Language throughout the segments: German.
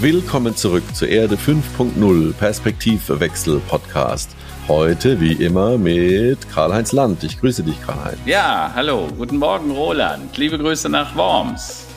Willkommen zurück zur Erde 5.0 Perspektivwechsel Podcast. Heute wie immer mit Karl-Heinz Land. Ich grüße dich, Karl-Heinz. Ja, hallo, guten Morgen, Roland. Liebe Grüße nach Worms.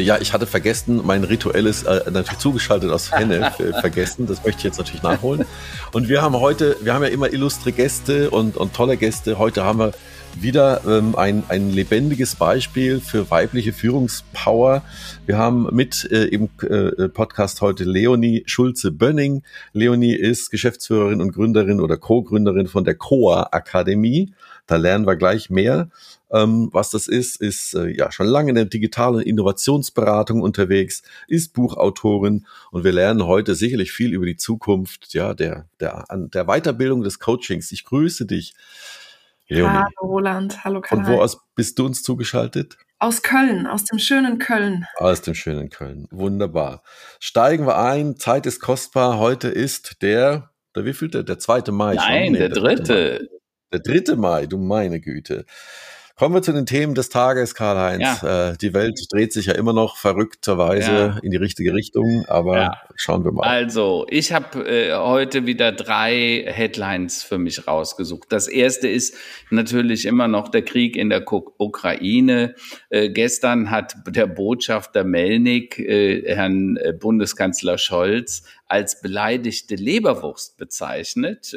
Ja, ich hatte vergessen, mein rituelles, äh, natürlich zugeschaltet aus Hennef, äh, vergessen. Das möchte ich jetzt natürlich nachholen. Und wir haben heute, wir haben ja immer illustre Gäste und, und tolle Gäste. Heute haben wir wieder ähm, ein, ein lebendiges Beispiel für weibliche Führungspower. Wir haben mit äh, im äh, Podcast heute Leonie Schulze-Bönning. Leonie ist Geschäftsführerin und Gründerin oder Co-Gründerin von der COA Akademie. Da lernen wir gleich mehr. Ähm, was das ist, ist äh, ja schon lange in der digitalen Innovationsberatung unterwegs, ist Buchautorin und wir lernen heute sicherlich viel über die Zukunft ja, der, der, der Weiterbildung des Coachings. Ich grüße dich. Leonie. Hallo Roland, hallo Karl. Von wo aus bist du uns zugeschaltet? Aus Köln, aus dem schönen Köln. Aus dem schönen Köln. Wunderbar. Steigen wir ein. Zeit ist kostbar. Heute ist der, der wievielte? Der zweite Mai. Nein, nee, der, der dritte. Mai. Der dritte Mai, du meine Güte. Kommen wir zu den Themen des Tages, Karl-Heinz. Ja. Äh, die Welt dreht sich ja immer noch verrückterweise ja. in die richtige Richtung, aber ja. schauen wir mal. Also, ich habe äh, heute wieder drei Headlines für mich rausgesucht. Das erste ist natürlich immer noch der Krieg in der Ukraine. Äh, gestern hat der Botschafter Melnik äh, Herrn äh, Bundeskanzler Scholz als beleidigte Leberwurst bezeichnet.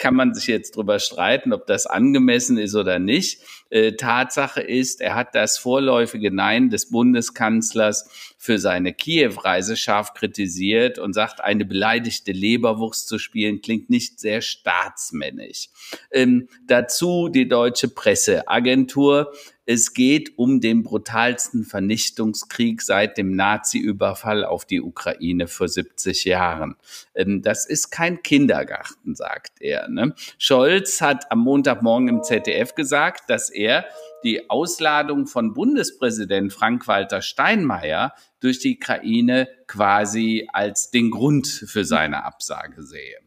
Kann man sich jetzt drüber streiten, ob das angemessen ist oder nicht. Äh, Tatsache ist, er hat das vorläufige Nein des Bundeskanzlers für seine Kiew-Reise scharf kritisiert und sagt, eine beleidigte Leberwurst zu spielen klingt nicht sehr staatsmännisch. Ähm, dazu die deutsche Presseagentur. Es geht um den brutalsten Vernichtungskrieg seit dem Nazi-Überfall auf die Ukraine vor 70 Jahren. Ähm, das ist kein Kindergarten, sagt er. Ne? Scholz hat am Montagmorgen im ZDF gesagt, dass er die Ausladung von Bundespräsident Frank-Walter Steinmeier durch die Ukraine quasi als den Grund für seine Absage sehe.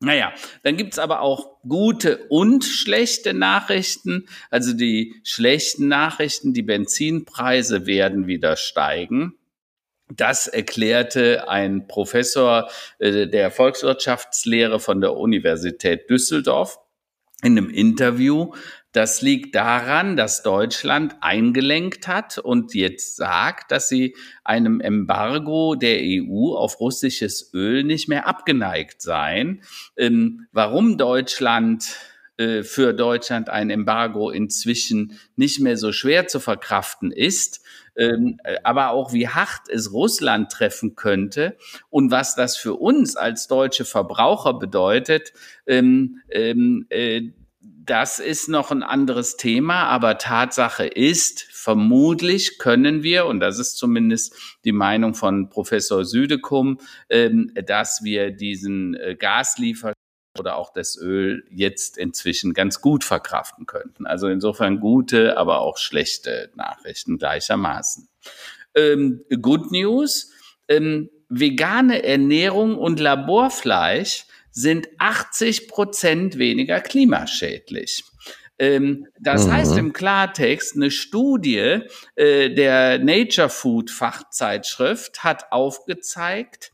Naja, dann gibt's aber auch gute und schlechte Nachrichten. Also die schlechten Nachrichten, die Benzinpreise werden wieder steigen. Das erklärte ein Professor äh, der Volkswirtschaftslehre von der Universität Düsseldorf in einem Interview. Das liegt daran, dass Deutschland eingelenkt hat und jetzt sagt, dass sie einem Embargo der EU auf russisches Öl nicht mehr abgeneigt seien. Ähm, warum Deutschland äh, für Deutschland ein Embargo inzwischen nicht mehr so schwer zu verkraften ist, ähm, aber auch wie hart es Russland treffen könnte und was das für uns als deutsche Verbraucher bedeutet, ähm, ähm, äh, das ist noch ein anderes Thema, aber Tatsache ist, vermutlich können wir, und das ist zumindest die Meinung von Professor Südekum, ähm, dass wir diesen äh, Gasliefer oder auch das Öl jetzt inzwischen ganz gut verkraften könnten. Also insofern gute, aber auch schlechte Nachrichten gleichermaßen. Ähm, Good News, ähm, vegane Ernährung und Laborfleisch sind 80 Prozent weniger klimaschädlich. Ähm, das mhm. heißt im Klartext, eine Studie äh, der Nature Food Fachzeitschrift hat aufgezeigt,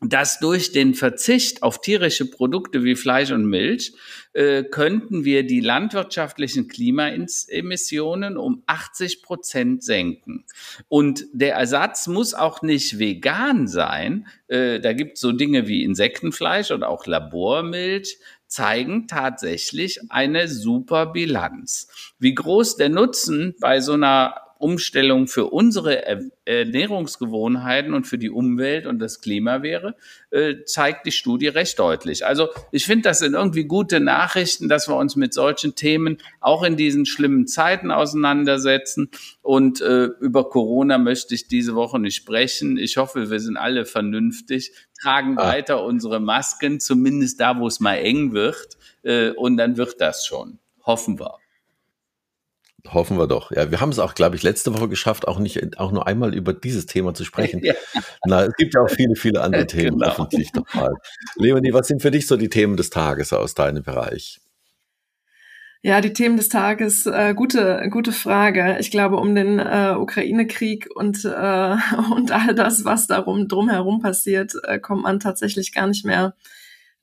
dass durch den Verzicht auf tierische Produkte wie Fleisch und Milch äh, könnten wir die landwirtschaftlichen Klimaemissionen um 80 Prozent senken. Und der Ersatz muss auch nicht vegan sein. Äh, da gibt es so Dinge wie Insektenfleisch und auch Labormilch zeigen tatsächlich eine super Bilanz. Wie groß der Nutzen bei so einer Umstellung für unsere Ernährungsgewohnheiten und für die Umwelt und das Klima wäre, äh, zeigt die Studie recht deutlich. Also ich finde, das sind irgendwie gute Nachrichten, dass wir uns mit solchen Themen auch in diesen schlimmen Zeiten auseinandersetzen. Und äh, über Corona möchte ich diese Woche nicht sprechen. Ich hoffe, wir sind alle vernünftig, tragen ah. weiter unsere Masken, zumindest da, wo es mal eng wird. Äh, und dann wird das schon. Hoffen wir. Hoffen wir doch. Ja, wir haben es auch, glaube ich, letzte Woche geschafft, auch nicht auch nur einmal über dieses Thema zu sprechen. Ja. Na, es gibt ja auch viele, viele andere Themen, genau. hoffentlich doch mal. Leonie, was sind für dich so die Themen des Tages aus deinem Bereich? Ja, die Themen des Tages, äh, gute, gute Frage. Ich glaube, um den äh, Ukraine-Krieg und, äh, und all das, was darum drumherum passiert, äh, kommt man tatsächlich gar nicht mehr,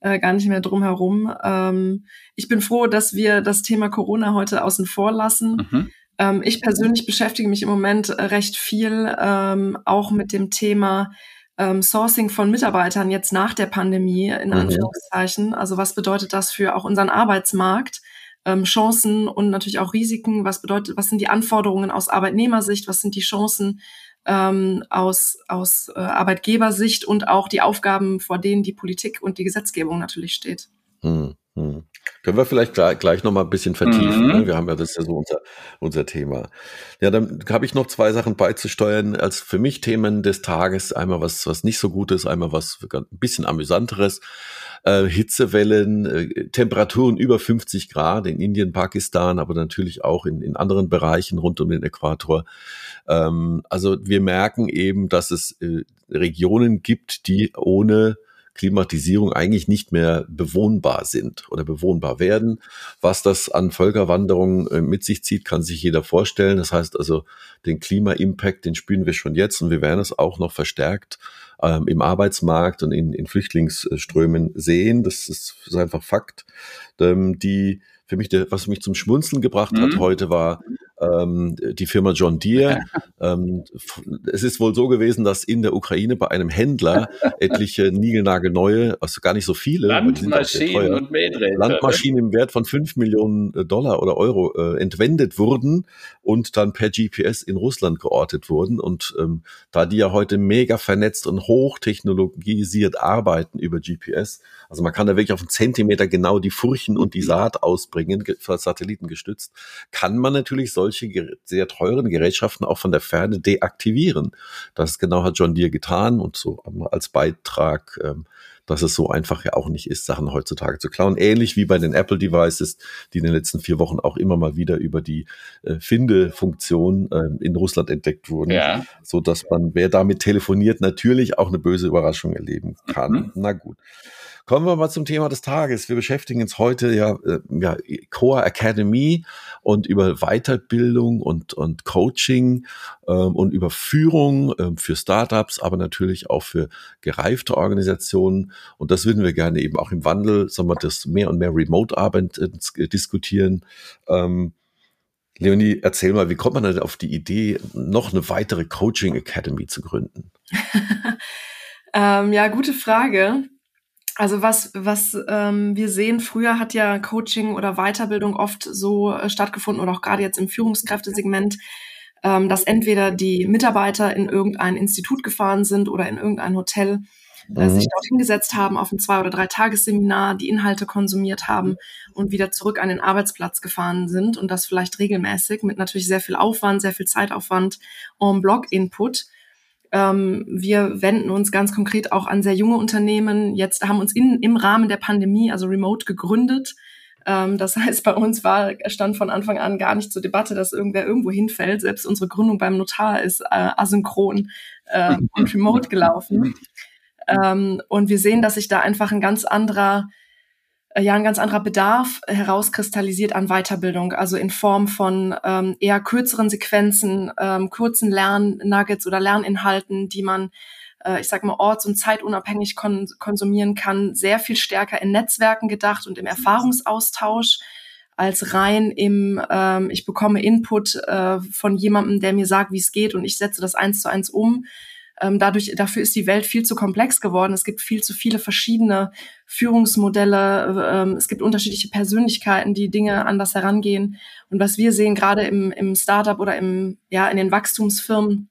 äh, gar nicht mehr drumherum. Ähm, ich bin froh, dass wir das Thema Corona heute außen vor lassen. Mhm. Ähm, ich persönlich beschäftige mich im Moment recht viel ähm, auch mit dem Thema ähm, Sourcing von Mitarbeitern jetzt nach der Pandemie, in mhm. Anführungszeichen. Also was bedeutet das für auch unseren Arbeitsmarkt? ähm, Chancen und natürlich auch Risiken. Was bedeutet, was sind die Anforderungen aus Arbeitnehmersicht? Was sind die Chancen ähm, aus, aus äh, Arbeitgebersicht und auch die Aufgaben, vor denen die Politik und die Gesetzgebung natürlich steht? Hm, hm. Können wir vielleicht gleich, gleich noch mal ein bisschen vertiefen. Mhm. Ne? Wir haben ja das ist ja so unser, unser Thema. Ja, dann habe ich noch zwei Sachen beizusteuern als für mich Themen des Tages. Einmal was, was nicht so gut ist, einmal was ein bisschen amüsanteres äh, Hitzewellen, äh, Temperaturen über 50 Grad in Indien, Pakistan, aber natürlich auch in, in anderen Bereichen rund um den Äquator. Ähm, also wir merken eben, dass es äh, Regionen gibt, die ohne Klimatisierung eigentlich nicht mehr bewohnbar sind oder bewohnbar werden. Was das an Völkerwanderung äh, mit sich zieht, kann sich jeder vorstellen. Das heißt also, den Klima-Impact, den spüren wir schon jetzt und wir werden es auch noch verstärkt ähm, im Arbeitsmarkt und in, in Flüchtlingsströmen sehen. Das ist, ist einfach Fakt. Ähm, die für mich, der, was mich zum Schmunzeln gebracht mhm. hat heute, war ähm, die Firma John Deere. ähm, es ist wohl so gewesen, dass in der Ukraine bei einem Händler etliche niegelnagelneue, also gar nicht so viele, Landmaschinen und Mähdrähte, Landmaschinen im Wert von fünf Millionen äh, Dollar oder Euro äh, entwendet wurden und dann per GPS in Russland geortet wurden. Und ähm, da die ja heute mega vernetzt und hochtechnologisiert arbeiten über GPS, also man kann da wirklich auf einen Zentimeter genau die Furchen und die Saat ausbringen, Satelliten gestützt, kann man natürlich solche solche sehr teuren Gerätschaften auch von der Ferne deaktivieren. Das genau hat John Deere getan und so als Beitrag, ähm, dass es so einfach ja auch nicht ist, Sachen heutzutage zu klauen. Ähnlich wie bei den Apple Devices, die in den letzten vier Wochen auch immer mal wieder über die äh, Finde-Funktion äh, in Russland entdeckt wurden, ja. so dass man, wer damit telefoniert, natürlich auch eine böse Überraschung erleben kann. Mhm. Na gut. Kommen wir mal zum Thema des Tages. Wir beschäftigen uns heute ja, äh, ja Core Academy und über Weiterbildung und, und Coaching ähm, und über Führung ähm, für Startups, aber natürlich auch für gereifte Organisationen. Und das würden wir gerne eben auch im Wandel, sagen wir, das mehr und mehr Remote-Arbeit äh, diskutieren. Ähm, Leonie, erzähl mal, wie kommt man denn auf die Idee, noch eine weitere Coaching Academy zu gründen? ähm, ja, gute Frage. Also was, was ähm, wir sehen, früher hat ja Coaching oder Weiterbildung oft so äh, stattgefunden oder auch gerade jetzt im Führungskräftesegment, ähm, dass entweder die Mitarbeiter in irgendein Institut gefahren sind oder in irgendein Hotel äh, mhm. sich dort hingesetzt haben auf ein zwei oder drei Tagesseminar, die Inhalte konsumiert haben und wieder zurück an den Arbeitsplatz gefahren sind und das vielleicht regelmäßig mit natürlich sehr viel Aufwand, sehr viel Zeitaufwand, En-Bloc-Input. Ähm, wir wenden uns ganz konkret auch an sehr junge Unternehmen. Jetzt haben uns in, im Rahmen der Pandemie, also remote, gegründet. Ähm, das heißt, bei uns war, stand von Anfang an gar nicht zur Debatte, dass irgendwer irgendwo hinfällt. Selbst unsere Gründung beim Notar ist äh, asynchron äh, und remote gelaufen. Ähm, und wir sehen, dass sich da einfach ein ganz anderer ja ein ganz anderer Bedarf herauskristallisiert an Weiterbildung, also in Form von ähm, eher kürzeren Sequenzen, ähm, kurzen Lernnuggets oder Lerninhalten, die man, äh, ich sag mal, orts- und zeitunabhängig kon konsumieren kann, sehr viel stärker in Netzwerken gedacht und im Erfahrungsaustausch als rein im, ähm, ich bekomme Input äh, von jemandem, der mir sagt, wie es geht und ich setze das eins zu eins um, ähm, dadurch, dafür ist die Welt viel zu komplex geworden. Es gibt viel zu viele verschiedene Führungsmodelle. Ähm, es gibt unterschiedliche Persönlichkeiten, die Dinge anders herangehen. Und was wir sehen, gerade im, im Startup oder im, ja, in den Wachstumsfirmen,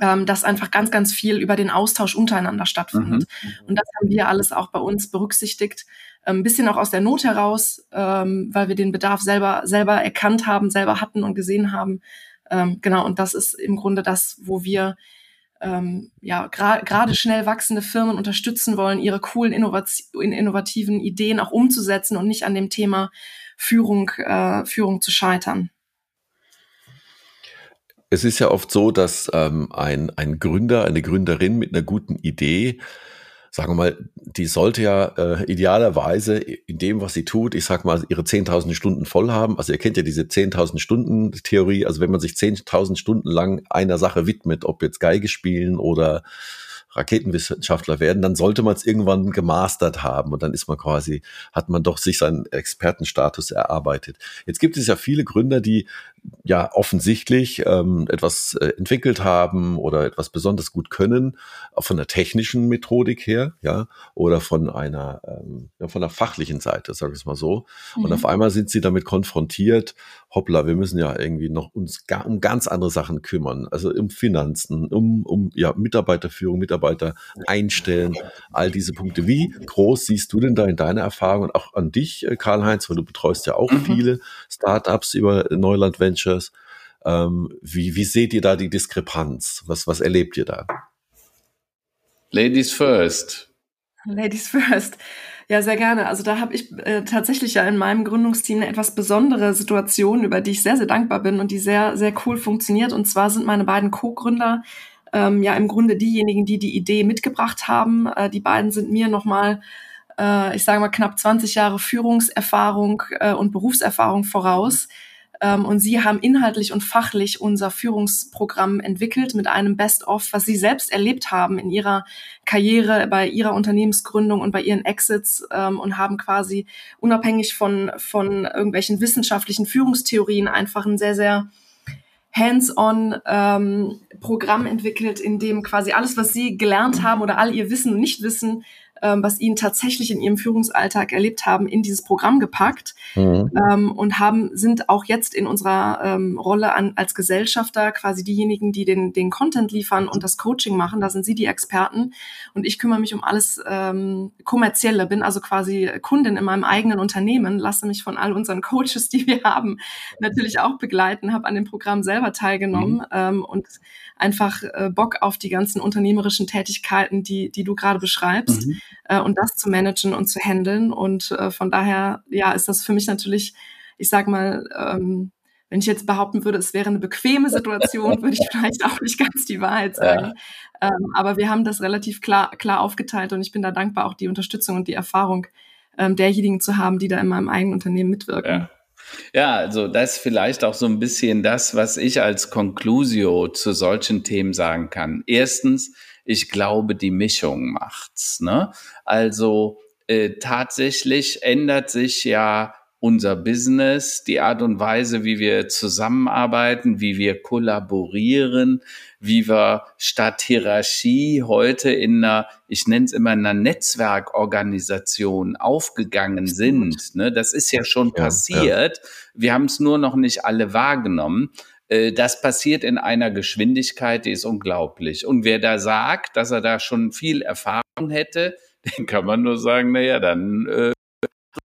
ähm, dass einfach ganz, ganz viel über den Austausch untereinander stattfindet. Mhm. Und das haben wir alles auch bei uns berücksichtigt. Ein ähm, bisschen auch aus der Not heraus, ähm, weil wir den Bedarf selber, selber erkannt haben, selber hatten und gesehen haben. Ähm, genau, und das ist im Grunde das, wo wir ähm, ja gerade gra schnell wachsende Firmen unterstützen wollen, ihre coolen innovativen Ideen auch umzusetzen und nicht an dem Thema Führung, äh, Führung zu scheitern. Es ist ja oft so, dass ähm, ein, ein Gründer, eine Gründerin mit einer guten Idee sagen wir mal, die sollte ja äh, idealerweise in dem, was sie tut, ich sag mal, ihre 10.000 Stunden voll haben. Also ihr kennt ja diese 10.000 Stunden Theorie. Also wenn man sich 10.000 Stunden lang einer Sache widmet, ob jetzt Geige spielen oder Raketenwissenschaftler werden, dann sollte man es irgendwann gemastert haben und dann ist man quasi, hat man doch sich seinen Expertenstatus erarbeitet. Jetzt gibt es ja viele Gründer, die ja offensichtlich ähm, etwas äh, entwickelt haben oder etwas besonders gut können, von der technischen Methodik her, ja, oder von einer, ähm, ja, von der fachlichen Seite, sage ich es mal so. Mhm. Und auf einmal sind sie damit konfrontiert, hoppla, wir müssen ja irgendwie noch uns ga, um ganz andere Sachen kümmern, also um Finanzen, um, um ja, Mitarbeiterführung, Mitarbeiter einstellen, all diese Punkte. Wie groß siehst du denn da in deiner Erfahrung und auch an dich, äh, Karl-Heinz, weil du betreust ja auch mhm. viele Startups über Neuland Ventures. Ähm, wie, wie seht ihr da die Diskrepanz? Was, was erlebt ihr da? Ladies first. Ladies first. Ja, sehr gerne. Also da habe ich äh, tatsächlich ja in meinem Gründungsteam eine etwas besondere Situation, über die ich sehr, sehr dankbar bin und die sehr, sehr cool funktioniert. Und zwar sind meine beiden Co-Gründer ähm, ja im Grunde diejenigen, die die Idee mitgebracht haben. Äh, die beiden sind mir nochmal, äh, ich sage mal, knapp 20 Jahre Führungserfahrung äh, und Berufserfahrung voraus. Ähm, und sie haben inhaltlich und fachlich unser Führungsprogramm entwickelt mit einem Best-of, was sie selbst erlebt haben in ihrer Karriere, bei ihrer Unternehmensgründung und bei ihren Exits ähm, und haben quasi unabhängig von, von irgendwelchen wissenschaftlichen Führungstheorien einfach ein sehr, sehr hands-on ähm, Programm entwickelt, in dem quasi alles, was sie gelernt haben oder all ihr Wissen und Nichtwissen ähm, was ihnen tatsächlich in ihrem Führungsalltag erlebt haben, in dieses Programm gepackt mhm. ähm, und haben sind auch jetzt in unserer ähm, Rolle an, als Gesellschafter quasi diejenigen, die den, den Content liefern und das Coaching machen. Da sind sie die Experten und ich kümmere mich um alles ähm, kommerzielle, bin also quasi Kundin in meinem eigenen Unternehmen, lasse mich von all unseren Coaches, die wir haben, natürlich auch begleiten, habe an dem Programm selber teilgenommen mhm. ähm, und einfach äh, Bock auf die ganzen unternehmerischen Tätigkeiten, die, die du gerade beschreibst mhm. äh, und das zu managen und zu handeln. Und äh, von daher, ja, ist das für mich natürlich, ich sag mal, ähm, wenn ich jetzt behaupten würde, es wäre eine bequeme Situation, würde ich vielleicht auch nicht ganz die Wahrheit sagen. Ja. Ähm, aber wir haben das relativ klar, klar aufgeteilt und ich bin da dankbar, auch die Unterstützung und die Erfahrung ähm, derjenigen zu haben, die da in meinem eigenen Unternehmen mitwirken. Ja. Ja, also das ist vielleicht auch so ein bisschen das, was ich als Conclusio zu solchen Themen sagen kann. Erstens, ich glaube, die Mischung macht's. Ne? Also äh, tatsächlich ändert sich ja unser Business, die Art und Weise, wie wir zusammenarbeiten, wie wir kollaborieren, wie wir statt Hierarchie heute in einer, ich nenne es immer einer Netzwerkorganisation aufgegangen sind. Ne? Das ist ja schon ja, passiert. Ja. Wir haben es nur noch nicht alle wahrgenommen. Äh, das passiert in einer Geschwindigkeit, die ist unglaublich. Und wer da sagt, dass er da schon viel Erfahrung hätte, den kann man nur sagen, na ja, dann äh,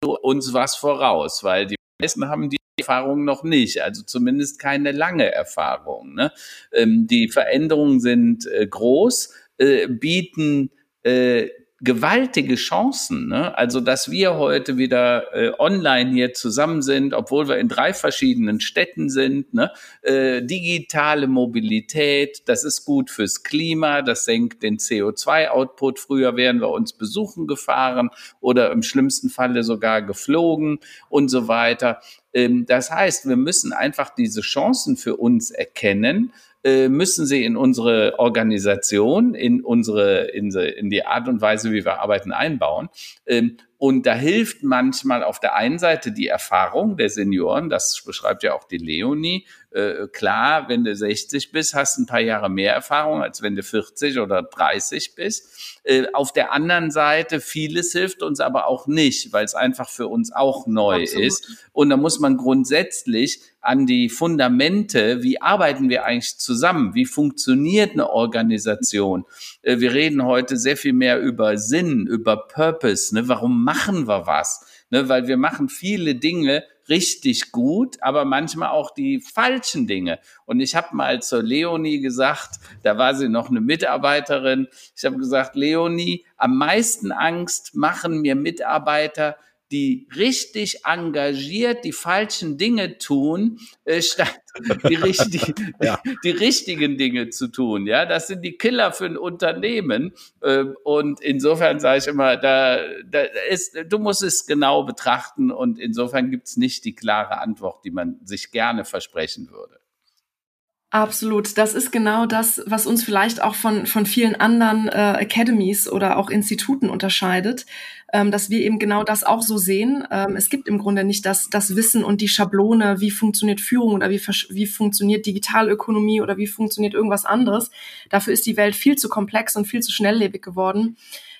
uns was voraus, weil die meisten haben die Erfahrung noch nicht, also zumindest keine lange Erfahrung. Ne? Ähm, die Veränderungen sind äh, groß, äh, bieten äh, gewaltige Chancen. Ne? Also, dass wir heute wieder äh, online hier zusammen sind, obwohl wir in drei verschiedenen Städten sind. Ne? Äh, digitale Mobilität, das ist gut fürs Klima, das senkt den CO2-Output. Früher wären wir uns besuchen gefahren oder im schlimmsten Falle sogar geflogen und so weiter. Ähm, das heißt, wir müssen einfach diese Chancen für uns erkennen äh, müssen sie in unsere Organisation, in unsere, in, in die Art und Weise, wie wir arbeiten, einbauen. Ähm, und da hilft manchmal auf der einen Seite die Erfahrung der Senioren, das beschreibt ja auch die Leonie. Äh, klar, wenn du 60 bist, hast du ein paar Jahre mehr Erfahrung, als wenn du 40 oder 30 bist. Äh, auf der anderen Seite, vieles hilft uns aber auch nicht, weil es einfach für uns auch neu Absolut. ist. Und da muss man grundsätzlich an die Fundamente, wie arbeiten wir eigentlich zusammen? Wie funktioniert eine Organisation? Äh, wir reden heute sehr viel mehr über Sinn, über Purpose. Ne? Warum machen wir was? Ne? Weil wir machen viele Dinge richtig gut, aber manchmal auch die falschen Dinge. Und ich habe mal zur Leonie gesagt, da war sie noch eine Mitarbeiterin, ich habe gesagt, Leonie, am meisten Angst machen mir Mitarbeiter, die richtig engagiert die falschen Dinge tun, äh, statt die, richtig, ja. die, die, richtigen Dinge zu tun. Ja, das sind die Killer für ein Unternehmen. Äh, und insofern sage ich immer, da, da ist, du musst es genau betrachten und insofern gibt es nicht die klare Antwort, die man sich gerne versprechen würde. Absolut. Das ist genau das, was uns vielleicht auch von, von vielen anderen äh, Academies oder auch Instituten unterscheidet, ähm, dass wir eben genau das auch so sehen. Ähm, es gibt im Grunde nicht das, das Wissen und die Schablone, wie funktioniert Führung oder wie, wie funktioniert Digitalökonomie oder wie funktioniert irgendwas anderes. Dafür ist die Welt viel zu komplex und viel zu schnelllebig geworden.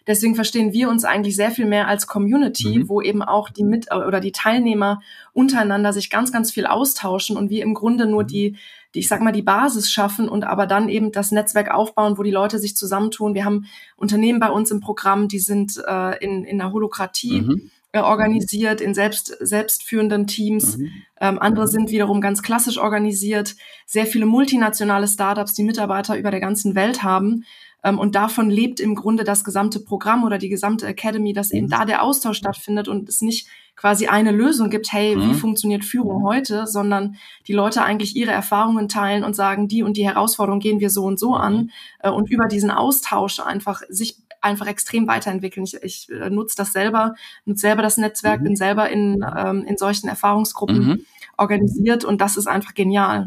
Deswegen verstehen wir uns eigentlich sehr viel mehr als Community, mhm. wo eben auch die Mit oder die Teilnehmer untereinander sich ganz, ganz viel austauschen und wir im Grunde nur mhm. die die, ich sag mal, die Basis schaffen und aber dann eben das Netzwerk aufbauen, wo die Leute sich zusammentun. Wir haben Unternehmen bei uns im Programm, die sind äh, in, in der Holokratie. Mhm. Äh, organisiert in selbst selbstführenden Teams. Mhm. Ähm, andere sind wiederum ganz klassisch organisiert. Sehr viele multinationale Startups, die Mitarbeiter über der ganzen Welt haben. Ähm, und davon lebt im Grunde das gesamte Programm oder die gesamte Academy, dass eben mhm. da der Austausch stattfindet und es nicht quasi eine Lösung gibt, hey, mhm. wie funktioniert Führung heute, sondern die Leute eigentlich ihre Erfahrungen teilen und sagen, die und die Herausforderung gehen wir so und so an mhm. äh, und über diesen Austausch einfach sich einfach extrem weiterentwickeln. Ich, ich äh, nutze das selber, nutze selber das Netzwerk, mhm. bin selber in, ähm, in solchen Erfahrungsgruppen mhm. organisiert und das ist einfach genial.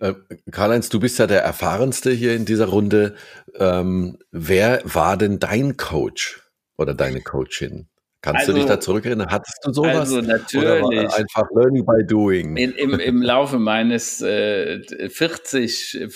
Äh, Karl-Heinz, du bist ja der erfahrenste hier in dieser Runde. Ähm, wer war denn dein Coach oder deine Coachin? Kannst also, du dich also, da zurückerinnern? Hattest du sowas? Also natürlich. einfach Learning by Doing. In, im, Im Laufe meines äh, 40, äh,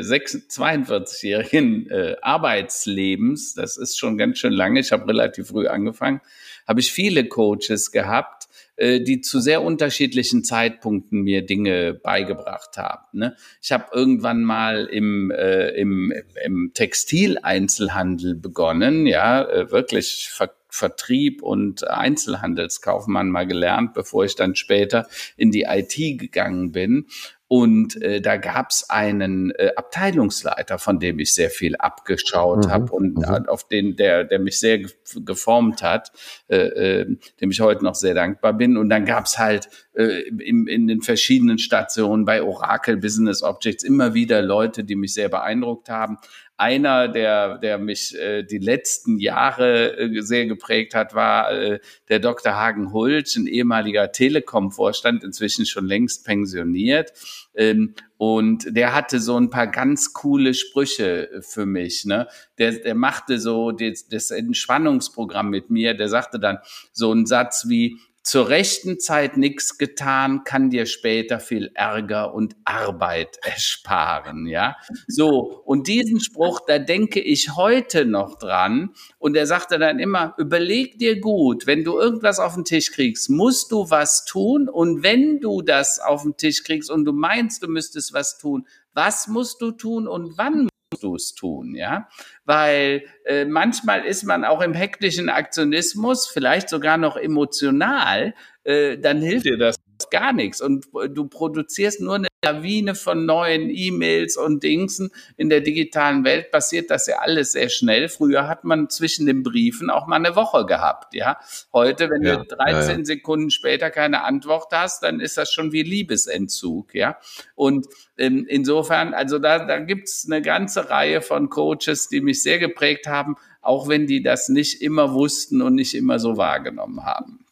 42-jährigen äh, Arbeitslebens, das ist schon ganz schön lange, ich habe relativ früh angefangen, habe ich viele Coaches gehabt, äh, die zu sehr unterschiedlichen Zeitpunkten mir Dinge beigebracht haben. Ne? Ich habe irgendwann mal im, äh, im, im Textileinzelhandel begonnen, ja, äh, wirklich ver Vertrieb und Einzelhandelskaufmann mal gelernt, bevor ich dann später in die IT gegangen bin. Und äh, da gab's einen äh, Abteilungsleiter, von dem ich sehr viel abgeschaut mhm. habe und mhm. auf den, der, der mich sehr geformt hat, äh, äh, dem ich heute noch sehr dankbar bin. Und dann gab's halt äh, in, in den verschiedenen Stationen bei Oracle Business Objects immer wieder Leute, die mich sehr beeindruckt haben. Einer, der, der mich äh, die letzten Jahre äh, sehr geprägt hat, war äh, der Dr. Hagen Hulsch, ein ehemaliger Telekom-Vorstand, inzwischen schon längst pensioniert. Ähm, und der hatte so ein paar ganz coole Sprüche für mich. Ne? Der, der machte so das, das Entspannungsprogramm mit mir. Der sagte dann so einen Satz wie, zur rechten Zeit nichts getan, kann dir später viel Ärger und Arbeit ersparen, ja. So. Und diesen Spruch, da denke ich heute noch dran. Und er sagte dann immer, überleg dir gut, wenn du irgendwas auf den Tisch kriegst, musst du was tun. Und wenn du das auf den Tisch kriegst und du meinst, du müsstest was tun, was musst du tun und wann du es tun, ja? Weil äh, manchmal ist man auch im hektischen Aktionismus, vielleicht sogar noch emotional, äh, dann hilft dir das gar nichts und du produzierst nur eine Lawine von neuen E-Mails und Dingsen. In der digitalen Welt passiert das ja alles sehr schnell. Früher hat man zwischen den Briefen auch mal eine Woche gehabt, ja. Heute, wenn ja, du 13 ja, ja. Sekunden später keine Antwort hast, dann ist das schon wie Liebesentzug, ja. Und ähm, insofern, also da, da gibt's eine ganze Reihe von Coaches, die mich sehr geprägt haben, auch wenn die das nicht immer wussten und nicht immer so wahrgenommen haben.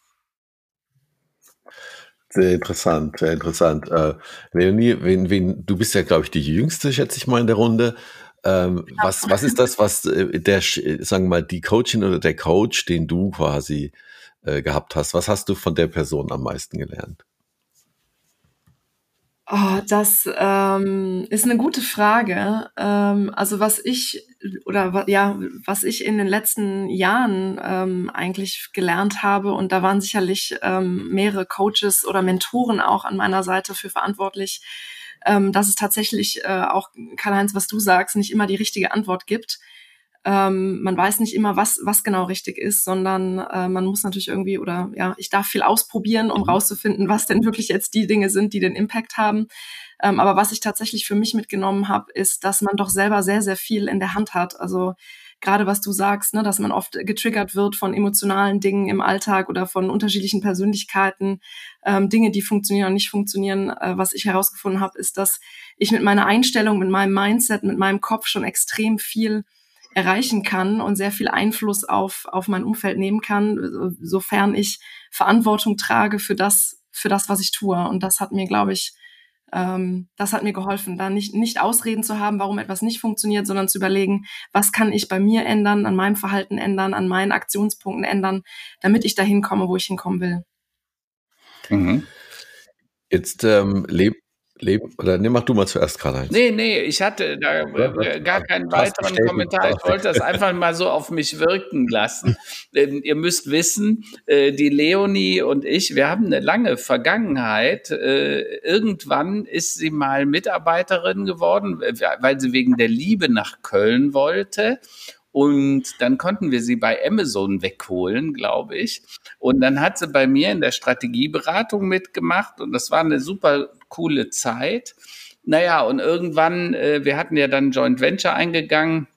Sehr interessant, sehr interessant. Äh, Leonie, wen, wen, du bist ja, glaube ich, die Jüngste, schätze ich mal, in der Runde. Ähm, ja. was, was ist das, was äh, der, sagen wir mal, die Coachin oder der Coach, den du quasi äh, gehabt hast, was hast du von der Person am meisten gelernt? Oh, das ähm, ist eine gute Frage. Ähm, also was ich oder ja, was ich in den letzten Jahren ähm, eigentlich gelernt habe und da waren sicherlich ähm, mehrere Coaches oder Mentoren auch an meiner Seite für verantwortlich, ähm, dass es tatsächlich äh, auch Karl-Heinz, was du sagst, nicht immer die richtige Antwort gibt. Ähm, man weiß nicht immer, was, was genau richtig ist, sondern äh, man muss natürlich irgendwie oder ja, ich darf viel ausprobieren, um mhm. rauszufinden, was denn wirklich jetzt die Dinge sind, die den Impact haben. Ähm, aber was ich tatsächlich für mich mitgenommen habe, ist, dass man doch selber sehr, sehr viel in der Hand hat. Also gerade was du sagst, ne, dass man oft getriggert wird von emotionalen Dingen im Alltag oder von unterschiedlichen Persönlichkeiten, ähm, Dinge, die funktionieren und nicht funktionieren. Äh, was ich herausgefunden habe, ist, dass ich mit meiner Einstellung, mit meinem Mindset, mit meinem Kopf schon extrem viel erreichen kann und sehr viel Einfluss auf, auf mein Umfeld nehmen kann, sofern ich Verantwortung trage für das, für das, was ich tue. Und das hat mir, glaube ich, ähm, das hat mir geholfen, da nicht, nicht Ausreden zu haben, warum etwas nicht funktioniert, sondern zu überlegen, was kann ich bei mir ändern, an meinem Verhalten ändern, an meinen Aktionspunkten ändern, damit ich dahin komme, wo ich hinkommen will. Mhm. Jetzt ähm, lebt Leben, oder ne, mach du mal zuerst, Karl-Heinz. Nee, nee, ich hatte da äh, gar keinen weiteren Kommentar. Ich wollte das einfach mal so auf mich wirken lassen. Ähm, ihr müsst wissen, äh, die Leonie und ich, wir haben eine lange Vergangenheit. Äh, irgendwann ist sie mal Mitarbeiterin geworden, weil sie wegen der Liebe nach Köln wollte. Und dann konnten wir sie bei Amazon wegholen, glaube ich. Und dann hat sie bei mir in der Strategieberatung mitgemacht und das war eine super coole Zeit. Naja, und irgendwann, äh, wir hatten ja dann Joint Venture eingegangen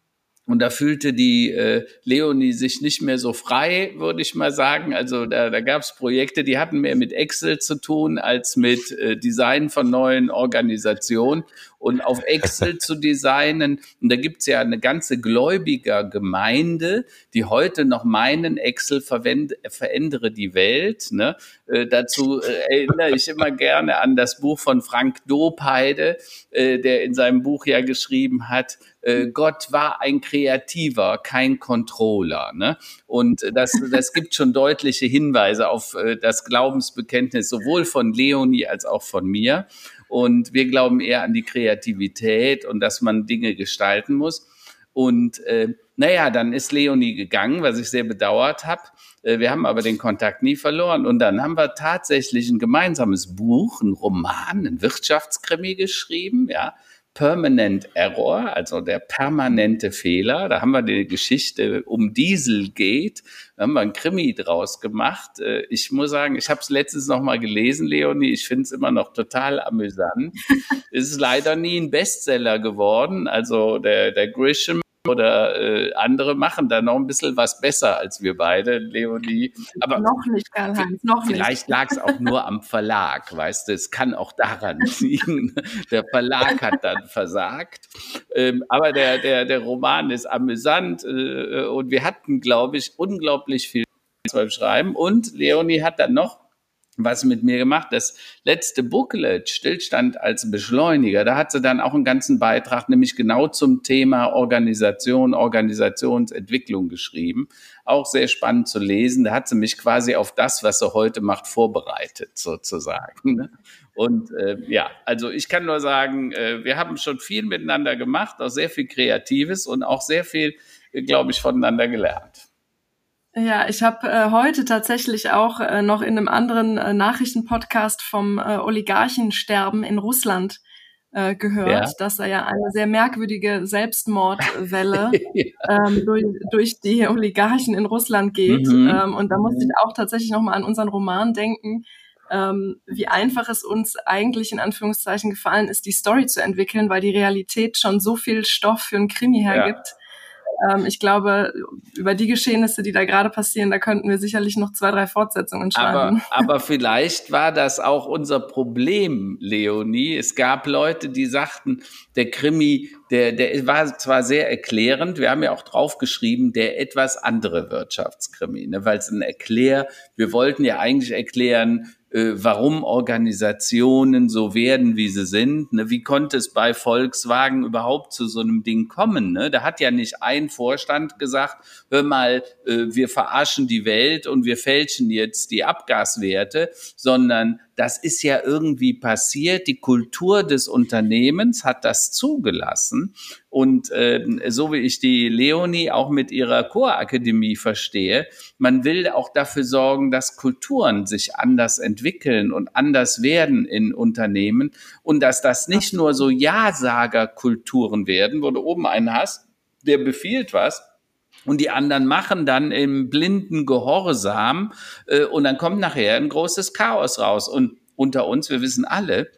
und da fühlte die äh, Leonie sich nicht mehr so frei, würde ich mal sagen. Also da, da gab es Projekte, die hatten mehr mit Excel zu tun als mit äh, Design von neuen Organisationen und auf Excel zu designen. Und da gibt's ja eine ganze Gläubigergemeinde, die heute noch meinen, Excel verwende, verändere die Welt. Ne? Äh, dazu äh, erinnere ich immer gerne an das Buch von Frank Dopeide, äh, der in seinem Buch ja geschrieben hat, äh, Gott war ein Kreativer, kein Controller. Ne? Und das, das gibt schon deutliche Hinweise auf äh, das Glaubensbekenntnis sowohl von Leonie als auch von mir. Und wir glauben eher an die Kreativität und dass man Dinge gestalten muss. Und äh, naja, dann ist Leonie gegangen, was ich sehr bedauert habe. Äh, wir haben aber den Kontakt nie verloren. Und dann haben wir tatsächlich ein gemeinsames Buch, ein Roman, ein Wirtschaftskrimi geschrieben, ja, Permanent Error, also der permanente Fehler. Da haben wir die Geschichte um Dieselgate, da haben wir ein Krimi draus gemacht. Äh, ich muss sagen, ich habe es letztens noch mal gelesen, Leonie. Ich finde es immer noch total amüsant. es ist leider nie ein Bestseller geworden. Also der, der Grisham oder äh, andere machen da noch ein bisschen was besser als wir beide, Leonie. Aber noch nicht, Karl-Heinz, noch. Vielleicht lag es auch nur am Verlag, weißt du, es kann auch daran liegen. Der Verlag hat dann versagt. Ähm, aber der, der, der Roman ist amüsant äh, und wir hatten, glaube ich, unglaublich viel beim Schreiben. Und Leonie hat dann noch was mit mir gemacht. Das letzte Booklet, Stillstand als Beschleuniger, da hat sie dann auch einen ganzen Beitrag, nämlich genau zum Thema Organisation, Organisationsentwicklung geschrieben. Auch sehr spannend zu lesen. Da hat sie mich quasi auf das, was sie heute macht, vorbereitet, sozusagen. Und äh, ja, also ich kann nur sagen, äh, wir haben schon viel miteinander gemacht, auch sehr viel Kreatives und auch sehr viel, äh, glaube ich, voneinander gelernt. Ja, ich habe äh, heute tatsächlich auch äh, noch in einem anderen äh, Nachrichtenpodcast vom äh, Oligarchensterben in Russland äh, gehört, ja. dass da ja eine sehr merkwürdige Selbstmordwelle ja. ähm, durch, durch die Oligarchen in Russland geht. Mhm. Ähm, und da musste ich auch tatsächlich nochmal an unseren Roman denken, ähm, wie einfach es uns eigentlich in Anführungszeichen gefallen ist, die Story zu entwickeln, weil die Realität schon so viel Stoff für einen Krimi hergibt. Ja ähm, ich glaube, über die Geschehnisse, die da gerade passieren, da könnten wir sicherlich noch zwei, drei Fortsetzungen schreiben. Aber, aber vielleicht war das auch unser Problem, Leonie. Es gab Leute, die sagten, der Krimi, der, der war zwar sehr erklärend, wir haben ja auch draufgeschrieben, der etwas andere Wirtschaftskrimi, ne, weil es ein Erklär, wir wollten ja eigentlich erklären, äh, warum Organisationen so werden, wie sie sind. Ne? Wie konnte es bei Volkswagen überhaupt zu so einem Ding kommen? Ne? Da hat ja nicht ein Vorstand gesagt, hör mal, äh, wir verarschen die Welt und wir fälschen jetzt die Abgaswerte, sondern das ist ja irgendwie passiert. Die Kultur des Unternehmens hat das zugelassen. Und äh, so wie ich die Leonie auch mit ihrer Chorakademie verstehe, man will auch dafür sorgen, dass Kulturen sich anders entwickeln und anders werden in Unternehmen und dass das nicht nur so Ja-Sager-Kulturen werden, wo du oben einen hast, der befiehlt was, und die anderen machen dann im blinden Gehorsam äh, und dann kommt nachher ein großes Chaos raus. Und unter uns, wir wissen alle,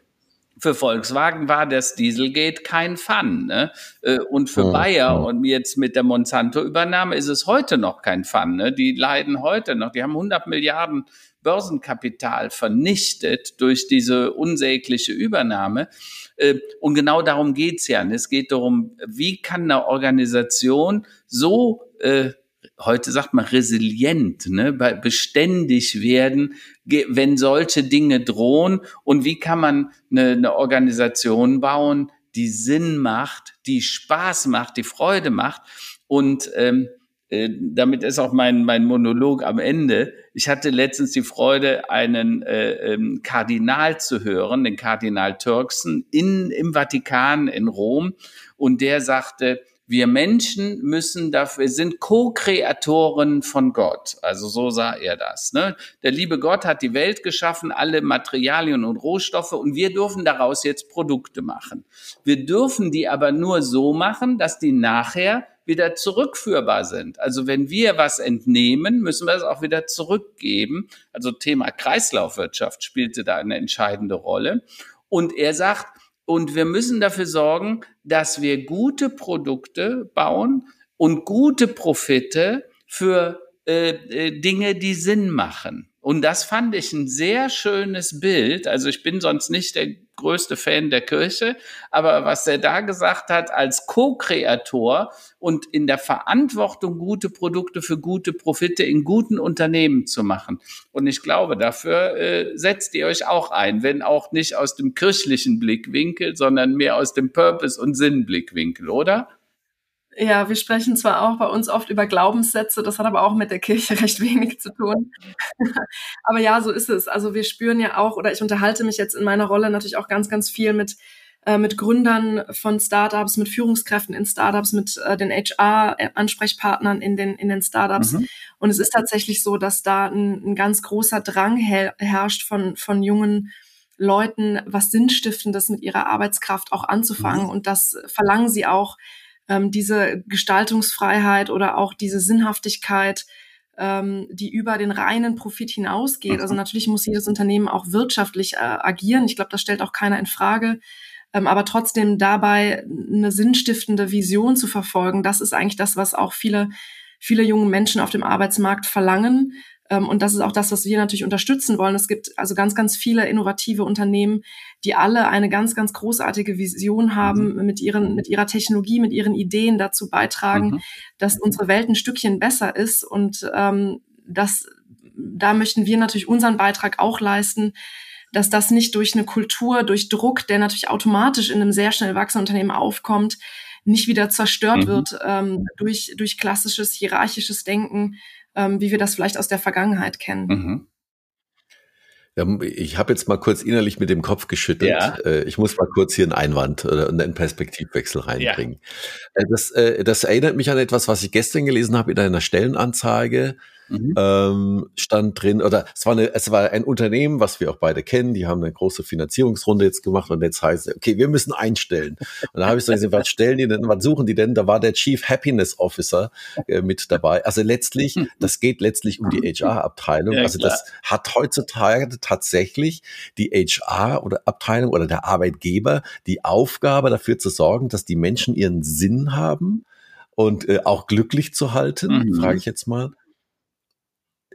für Volkswagen war das Dieselgate kein Fun. Ne? Äh, und für ja, Bayer ja. und jetzt mit der Monsanto-Übernahme ist es heute noch kein Fun. Ne? Die leiden heute noch. Die haben 100 Milliarden Börsenkapital vernichtet durch diese unsägliche Übernahme. Äh, und genau darum geht's ja. Es geht darum, wie kann eine Organisation so äh, heute sagt man resilient, ne, beständig werden, wenn solche Dinge drohen und wie kann man eine, eine Organisation bauen, die Sinn macht, die Spaß macht, die Freude macht und ähm, äh, damit ist auch mein, mein Monolog am Ende. Ich hatte letztens die Freude, einen äh, ähm, Kardinal zu hören, den Kardinal Türksen in, im Vatikan in Rom. Und der sagte, wir Menschen müssen dafür, sind Co-Kreatoren von Gott. Also so sah er das. Ne? Der liebe Gott hat die Welt geschaffen, alle Materialien und Rohstoffe und wir dürfen daraus jetzt Produkte machen. Wir dürfen die aber nur so machen, dass die nachher wieder zurückführbar sind. Also wenn wir was entnehmen, müssen wir es auch wieder zurückgeben. Also Thema Kreislaufwirtschaft spielte da eine entscheidende Rolle. Und er sagt, und wir müssen dafür sorgen, dass wir gute Produkte bauen und gute Profite für äh, äh, Dinge, die Sinn machen. Und das fand ich ein sehr schönes Bild. Also ich bin sonst nicht der größte Fan der Kirche, aber was er da gesagt hat, als Co-Kreator und in der Verantwortung, gute Produkte für gute Profite in guten Unternehmen zu machen. Und ich glaube, dafür äh, setzt ihr euch auch ein, wenn auch nicht aus dem kirchlichen Blickwinkel, sondern mehr aus dem Purpose- und Sinnblickwinkel, oder? Ja, wir sprechen zwar auch bei uns oft über Glaubenssätze, das hat aber auch mit der Kirche recht wenig zu tun. aber ja, so ist es. Also wir spüren ja auch, oder ich unterhalte mich jetzt in meiner Rolle natürlich auch ganz, ganz viel mit äh, mit Gründern von Startups, mit Führungskräften in Startups, mit äh, den HR-Ansprechpartnern in den, in den Startups. Mhm. Und es ist tatsächlich so, dass da ein, ein ganz großer Drang her herrscht von, von jungen Leuten, was Sinnstiftendes mit ihrer Arbeitskraft auch anzufangen. Mhm. Und das verlangen sie auch ähm, diese Gestaltungsfreiheit oder auch diese Sinnhaftigkeit, ähm, die über den reinen Profit hinausgeht. Also mhm. natürlich muss jedes Unternehmen auch wirtschaftlich äh, agieren. Ich glaube, das stellt auch keiner in Frage. Ähm, aber trotzdem dabei eine sinnstiftende Vision zu verfolgen, das ist eigentlich das, was auch viele, viele junge Menschen auf dem Arbeitsmarkt verlangen. Ähm, und das ist auch das, was wir natürlich unterstützen wollen. Es gibt also ganz, ganz viele innovative Unternehmen, die alle eine ganz, ganz großartige Vision haben, mhm. mit ihren, mit ihrer Technologie, mit ihren Ideen dazu beitragen, mhm. dass unsere Welt ein Stückchen besser ist. Und ähm, das, da möchten wir natürlich unseren Beitrag auch leisten, dass das nicht durch eine Kultur, durch Druck, der natürlich automatisch in einem sehr schnell wachsenden Unternehmen aufkommt, nicht wieder zerstört mhm. wird ähm, durch, durch klassisches hierarchisches Denken, ähm, wie wir das vielleicht aus der Vergangenheit kennen. Mhm. Ich habe jetzt mal kurz innerlich mit dem Kopf geschüttelt. Ja. Äh, ich muss mal kurz hier einen Einwand oder einen Perspektivwechsel reinbringen. Ja. Äh, das, äh, das erinnert mich an etwas, was ich gestern gelesen habe in einer Stellenanzeige mhm. ähm, stand drin, oder es war, eine, es war ein Unternehmen, was wir auch beide kennen, die haben eine große Finanzierungsrunde jetzt gemacht und jetzt heißt es, okay, wir müssen einstellen. Und da habe ich so gesagt, was stellen die denn, was suchen die denn? Da war der Chief Happiness Officer äh, mit dabei. Also letztlich, das geht letztlich um die HR-Abteilung. Ja, also das hat heutzutage tatsächlich die HR oder Abteilung oder der Arbeitgeber die Aufgabe dafür zu sorgen, dass die Menschen ihren Sinn haben und äh, auch glücklich zu halten, mhm. frage ich jetzt mal.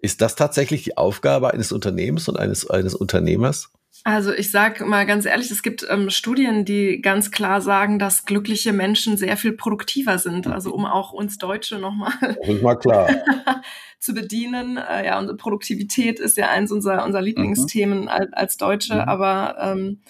Ist das tatsächlich die Aufgabe eines Unternehmens und eines, eines Unternehmers? Also ich sage mal ganz ehrlich, es gibt ähm, Studien, die ganz klar sagen, dass glückliche Menschen sehr viel produktiver sind. Also um auch uns Deutsche nochmal mal klar. zu bedienen. Äh, ja, unsere Produktivität ist ja eins unserer, unserer Lieblingsthemen mhm. als, als Deutsche, mhm. aber ähm,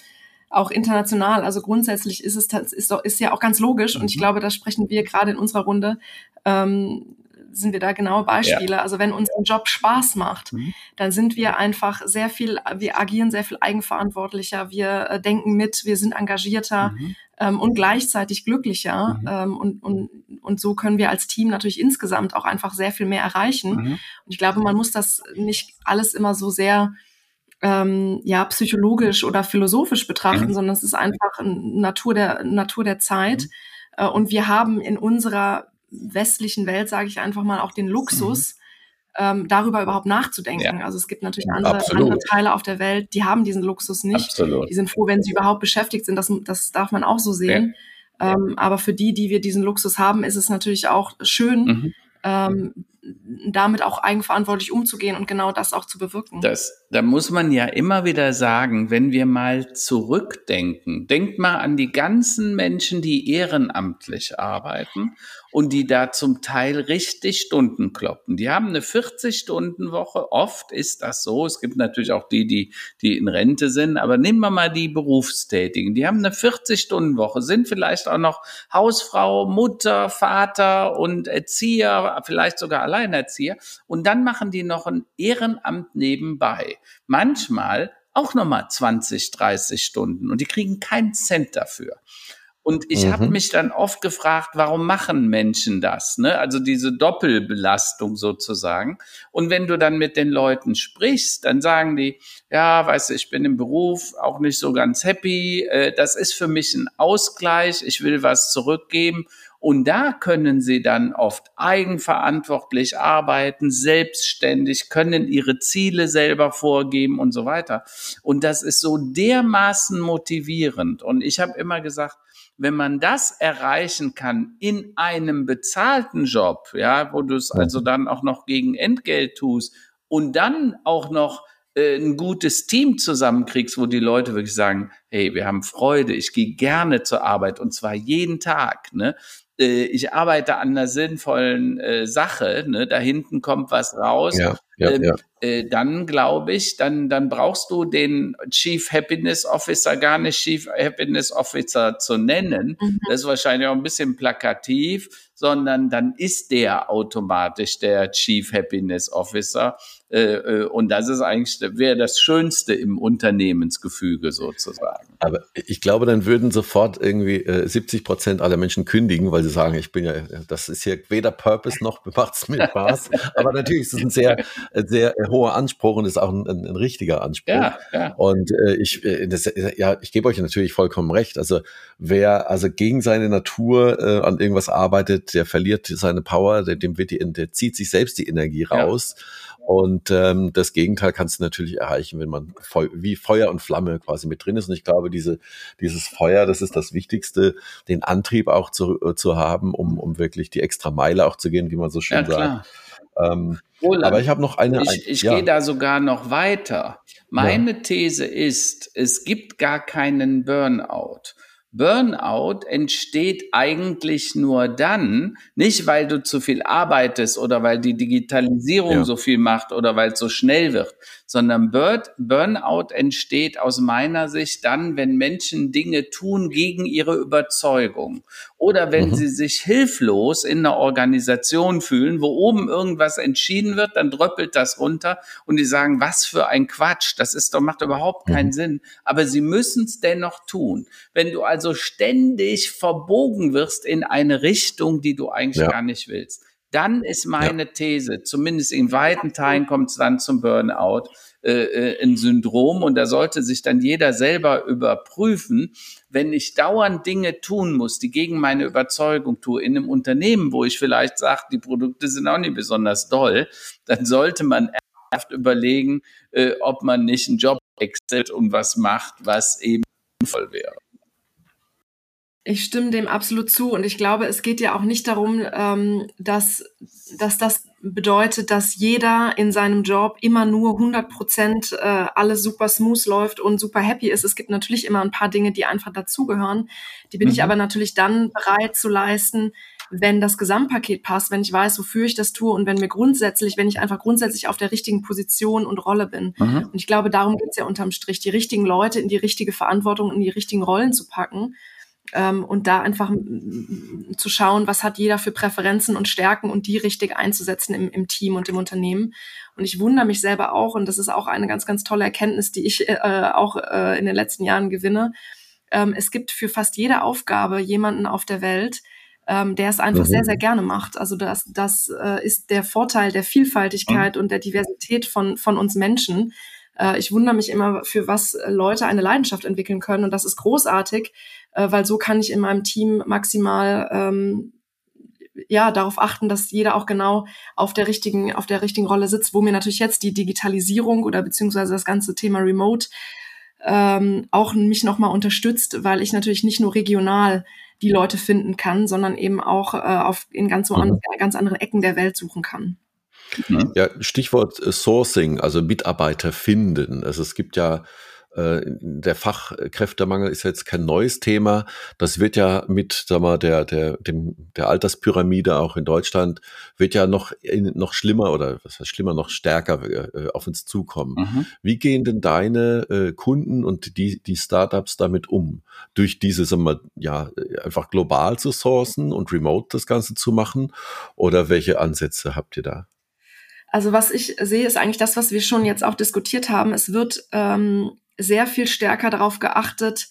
auch international. Also grundsätzlich ist es ist, doch, ist ja auch ganz logisch mhm. und ich mhm. glaube, da sprechen wir gerade in unserer Runde ähm, sind wir da genaue Beispiele. Ja. Also wenn uns ein Job Spaß macht, mhm. dann sind wir einfach sehr viel, wir agieren sehr viel eigenverantwortlicher, wir äh, denken mit, wir sind engagierter mhm. ähm, und gleichzeitig glücklicher. Mhm. Ähm, und, und, und so können wir als Team natürlich insgesamt auch einfach sehr viel mehr erreichen. Mhm. Und ich glaube, man muss das nicht alles immer so sehr ähm, ja psychologisch oder philosophisch betrachten, mhm. sondern es ist einfach Natur der Natur der Zeit. Mhm. Äh, und wir haben in unserer westlichen Welt, sage ich einfach mal, auch den Luxus, ähm, darüber überhaupt nachzudenken. Ja. Also es gibt natürlich andere, andere Teile auf der Welt, die haben diesen Luxus nicht. Absolut. Die sind froh, wenn sie überhaupt beschäftigt sind. Das, das darf man auch so sehen. Ja. Ähm, aber für die, die wir diesen Luxus haben, ist es natürlich auch schön, mhm. ähm, damit auch eigenverantwortlich umzugehen und genau das auch zu bewirken. Das, da muss man ja immer wieder sagen, wenn wir mal zurückdenken, denkt mal an die ganzen Menschen, die ehrenamtlich arbeiten und die da zum Teil richtig Stunden kloppen. Die haben eine 40-Stunden-Woche. Oft ist das so. Es gibt natürlich auch die, die, die in Rente sind. Aber nehmen wir mal die Berufstätigen. Die haben eine 40-Stunden-Woche, sind vielleicht auch noch Hausfrau, Mutter, Vater und Erzieher, vielleicht sogar Alleinerzieher. Und dann machen die noch ein Ehrenamt nebenbei. Manchmal auch nochmal 20, 30 Stunden und die kriegen keinen Cent dafür. Und ich mhm. habe mich dann oft gefragt, warum machen Menschen das? Ne? Also diese Doppelbelastung sozusagen. Und wenn du dann mit den Leuten sprichst, dann sagen die, ja, weißt du, ich bin im Beruf auch nicht so ganz happy. Äh, das ist für mich ein Ausgleich. Ich will was zurückgeben. Und da können sie dann oft eigenverantwortlich arbeiten, selbstständig, können ihre Ziele selber vorgeben und so weiter. Und das ist so dermaßen motivierend. Und ich habe immer gesagt, wenn man das erreichen kann in einem bezahlten Job, ja, wo du es also dann auch noch gegen Entgelt tust und dann auch noch äh, ein gutes Team zusammenkriegst, wo die Leute wirklich sagen, hey, wir haben Freude, ich gehe gerne zur Arbeit und zwar jeden Tag, ne? Äh, ich arbeite an einer sinnvollen äh, Sache, ne? da hinten kommt was raus. Ja, ja, ähm, ja. Äh, dann glaube ich, dann, dann brauchst du den Chief Happiness Officer gar nicht Chief Happiness Officer zu nennen. Mhm. Das ist wahrscheinlich auch ein bisschen plakativ, sondern dann ist der automatisch der Chief Happiness Officer. Äh, äh, und das ist eigentlich, wäre das Schönste im Unternehmensgefüge sozusagen. Aber ich glaube, dann würden sofort irgendwie 70 Prozent aller Menschen kündigen, weil sie sagen, ich bin ja, das ist hier weder Purpose noch macht es mir Spaß. Aber natürlich ist es ein sehr, sehr hoher Anspruch und ist auch ein, ein, richtiger Anspruch. Ja, ja. Und äh, ich, äh, das, ja, ich gebe euch natürlich vollkommen recht. Also wer also gegen seine Natur äh, an irgendwas arbeitet, der verliert seine Power, der, dem wird die, der zieht sich selbst die Energie raus. Ja. Und ähm, das Gegenteil kannst du natürlich erreichen, wenn man Feu wie Feuer und Flamme quasi mit drin ist. Und ich glaube, diese, dieses Feuer, das ist das Wichtigste, den Antrieb auch zu, äh, zu haben, um, um wirklich die extra Meile auch zu gehen, wie man so schön ja, sagt. Ähm, Roland, aber ich habe noch eine. Ich, ich ja. gehe da sogar noch weiter. Meine ja. These ist, es gibt gar keinen Burnout. Burnout entsteht eigentlich nur dann, nicht weil du zu viel arbeitest oder weil die Digitalisierung ja. so viel macht oder weil es so schnell wird, sondern Burnout entsteht aus meiner Sicht dann, wenn Menschen Dinge tun gegen ihre Überzeugung oder wenn mhm. sie sich hilflos in einer Organisation fühlen, wo oben irgendwas entschieden wird, dann dröppelt das runter und die sagen, was für ein Quatsch, das ist doch macht überhaupt keinen mhm. Sinn, aber sie müssen es dennoch tun. Wenn du also ständig verbogen wirst in eine Richtung, die du eigentlich ja. gar nicht willst, dann ist meine ja. These, zumindest in weiten Teilen kommt es dann zum Burnout, äh, äh, ein Syndrom und da sollte sich dann jeder selber überprüfen, wenn ich dauernd Dinge tun muss, die gegen meine Überzeugung tue, in einem Unternehmen, wo ich vielleicht sage, die Produkte sind auch nicht besonders doll, dann sollte man erst überlegen, äh, ob man nicht einen Job wechselt und was macht, was eben sinnvoll wäre. Ich stimme dem absolut zu und ich glaube, es geht ja auch nicht darum, ähm, dass, dass das bedeutet, dass jeder in seinem Job immer nur 100 Prozent äh, alles super smooth läuft und super happy ist. Es gibt natürlich immer ein paar Dinge, die einfach dazugehören. Die bin mhm. ich aber natürlich dann bereit zu leisten, wenn das Gesamtpaket passt, wenn ich weiß, wofür ich das tue und wenn mir grundsätzlich, wenn ich einfach grundsätzlich auf der richtigen Position und Rolle bin. Mhm. Und ich glaube, darum geht es ja unterm Strich, die richtigen Leute in die richtige Verantwortung, in die richtigen Rollen zu packen ähm, und da einfach zu schauen, was hat jeder für Präferenzen und Stärken und die richtig einzusetzen im, im Team und im Unternehmen. Und ich wundere mich selber auch, und das ist auch eine ganz, ganz tolle Erkenntnis, die ich äh, auch äh, in den letzten Jahren gewinne. Ähm, es gibt für fast jede Aufgabe jemanden auf der Welt, ähm, der es einfach mhm. sehr, sehr gerne macht. Also das, das äh, ist der Vorteil der Vielfaltigkeit mhm. und der Diversität von, von uns Menschen. Äh, ich wundere mich immer, für was Leute eine Leidenschaft entwickeln können. Und das ist großartig, äh, weil so kann ich in meinem Team maximal ähm, ja darauf achten, dass jeder auch genau auf der richtigen, auf der richtigen Rolle sitzt, wo mir natürlich jetzt die Digitalisierung oder beziehungsweise das ganze Thema Remote ähm, auch mich nochmal unterstützt, weil ich natürlich nicht nur regional die Leute finden kann, sondern eben auch äh, auf in ganz, so mhm. an, ganz anderen Ecken der Welt suchen kann. Ja, Stichwort äh, Sourcing, also Mitarbeiter finden. Also es gibt ja äh, der Fachkräftemangel ist jetzt kein neues Thema. Das wird ja mit, sag mal, der, der, dem, der Alterspyramide auch in Deutschland wird ja noch, noch schlimmer oder was heißt schlimmer, noch stärker äh, auf uns zukommen. Mhm. Wie gehen denn deine äh, Kunden und die, die Startups damit um? Durch diese, sagen wir, ja, einfach global zu sourcen und remote das Ganze zu machen? Oder welche Ansätze habt ihr da? Also was ich sehe, ist eigentlich das, was wir schon jetzt auch diskutiert haben. Es wird ähm, sehr viel stärker darauf geachtet,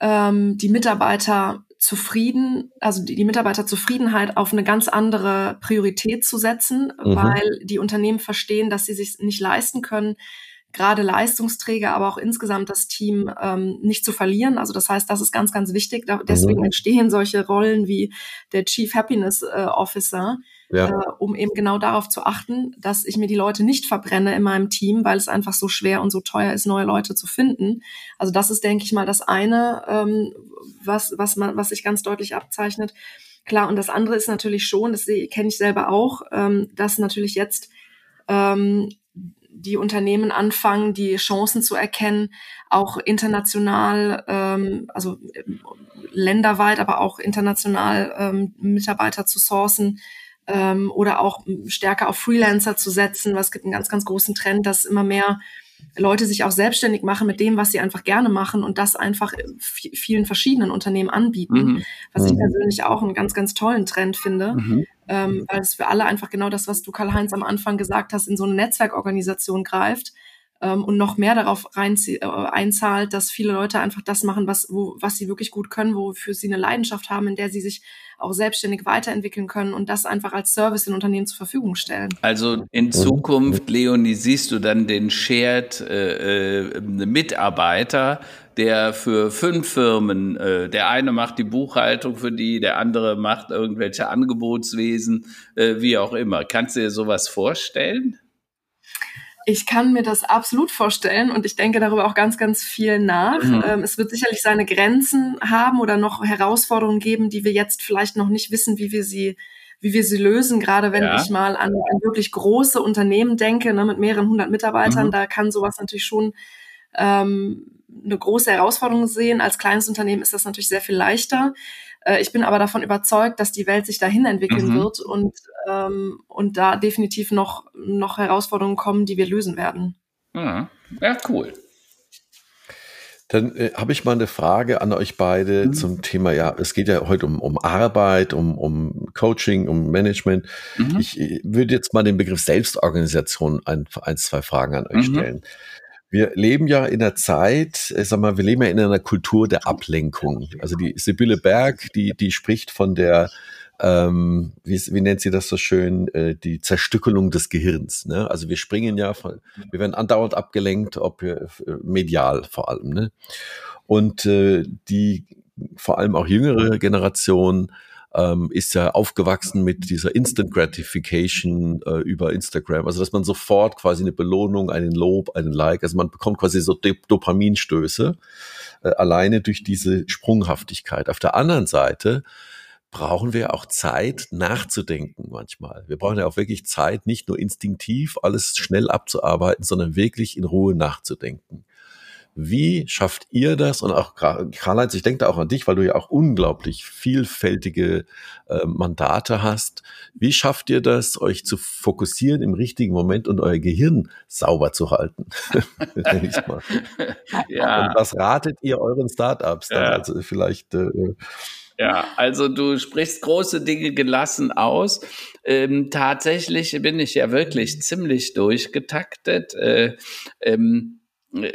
ähm, die Mitarbeiter zufrieden, also die, die Mitarbeiterzufriedenheit auf eine ganz andere Priorität zu setzen, mhm. weil die Unternehmen verstehen, dass sie sich nicht leisten können, gerade Leistungsträger, aber auch insgesamt das Team ähm, nicht zu verlieren. Also das heißt, das ist ganz, ganz wichtig. Da, deswegen mhm. entstehen solche Rollen wie der Chief Happiness äh, Officer, ja. äh, um eben genau darauf zu achten, dass ich mir die Leute nicht verbrenne in meinem Team, weil es einfach so schwer und so teuer ist, neue Leute zu finden. Also das ist, denke ich mal, das eine, ähm, was, was, man, was sich ganz deutlich abzeichnet. Klar, und das andere ist natürlich schon, das kenne ich selber auch, ähm, dass natürlich jetzt ähm, die Unternehmen anfangen, die Chancen zu erkennen, auch international, ähm, also äh, länderweit, aber auch international ähm, Mitarbeiter zu sourcen, ähm, oder auch stärker auf Freelancer zu setzen. Was gibt einen ganz, ganz großen Trend, dass immer mehr Leute sich auch selbstständig machen mit dem, was sie einfach gerne machen und das einfach vielen verschiedenen Unternehmen anbieten, mhm. was ich mhm. persönlich auch einen ganz, ganz tollen Trend finde, mhm. ähm, weil es für alle einfach genau das, was du Karl-Heinz am Anfang gesagt hast, in so eine Netzwerkorganisation greift ähm, und noch mehr darauf rein, äh, einzahlt, dass viele Leute einfach das machen, was, wo, was sie wirklich gut können, wofür sie eine Leidenschaft haben, in der sie sich auch selbstständig weiterentwickeln können und das einfach als Service in Unternehmen zur Verfügung stellen. Also in Zukunft, Leonie, siehst du dann den Shared äh, äh, Mitarbeiter, der für fünf Firmen, äh, der eine macht die Buchhaltung für die, der andere macht irgendwelche Angebotswesen, äh, wie auch immer. Kannst du dir sowas vorstellen? Ich kann mir das absolut vorstellen und ich denke darüber auch ganz, ganz viel nach. Mhm. Ähm, es wird sicherlich seine Grenzen haben oder noch Herausforderungen geben, die wir jetzt vielleicht noch nicht wissen, wie wir sie wie wir sie lösen, gerade wenn ja. ich mal an, an, wirklich große Unternehmen denke, ne, mit mehreren hundert Mitarbeitern, mhm. da kann sowas natürlich schon ähm, eine große Herausforderung sehen. Als kleines Unternehmen ist das natürlich sehr viel leichter. Äh, ich bin aber davon überzeugt, dass die Welt sich dahin entwickeln mhm. wird und, ähm, und da definitiv noch, noch Herausforderungen kommen, die wir lösen werden. Ja, ja cool. Dann äh, habe ich mal eine Frage an euch beide mhm. zum Thema, ja, es geht ja heute um, um Arbeit, um, um Coaching, um Management. Mhm. Ich, ich würde jetzt mal den Begriff Selbstorganisation ein, ein zwei Fragen an euch mhm. stellen. Wir leben ja in einer Zeit, ich sag mal, wir leben ja in einer Kultur der Ablenkung. Also die Sibylle Berg, die, die spricht von der, ähm, wie, wie nennt sie das so schön, äh, die Zerstückelung des Gehirns. Ne? Also wir springen ja, von, wir werden andauernd abgelenkt, ob wir, äh, medial vor allem. Ne? Und äh, die vor allem auch jüngere Generation ähm, ist ja aufgewachsen mit dieser Instant Gratification äh, über Instagram. Also dass man sofort quasi eine Belohnung, einen Lob, einen Like, also man bekommt quasi so Dopaminstöße äh, alleine durch diese Sprunghaftigkeit. Auf der anderen Seite brauchen wir auch Zeit nachzudenken manchmal. Wir brauchen ja auch wirklich Zeit, nicht nur instinktiv alles schnell abzuarbeiten, sondern wirklich in Ruhe nachzudenken. Wie schafft ihr das? Und auch Karl-Heinz, ich denke da auch an dich, weil du ja auch unglaublich vielfältige äh, Mandate hast. Wie schafft ihr das, euch zu fokussieren im richtigen Moment und euer Gehirn sauber zu halten? ja. Und was ratet ihr euren Startups dann? Ja. Also vielleicht äh, ja, also du sprichst große Dinge gelassen aus. Ähm, tatsächlich bin ich ja wirklich ziemlich durchgetaktet. Äh, ähm,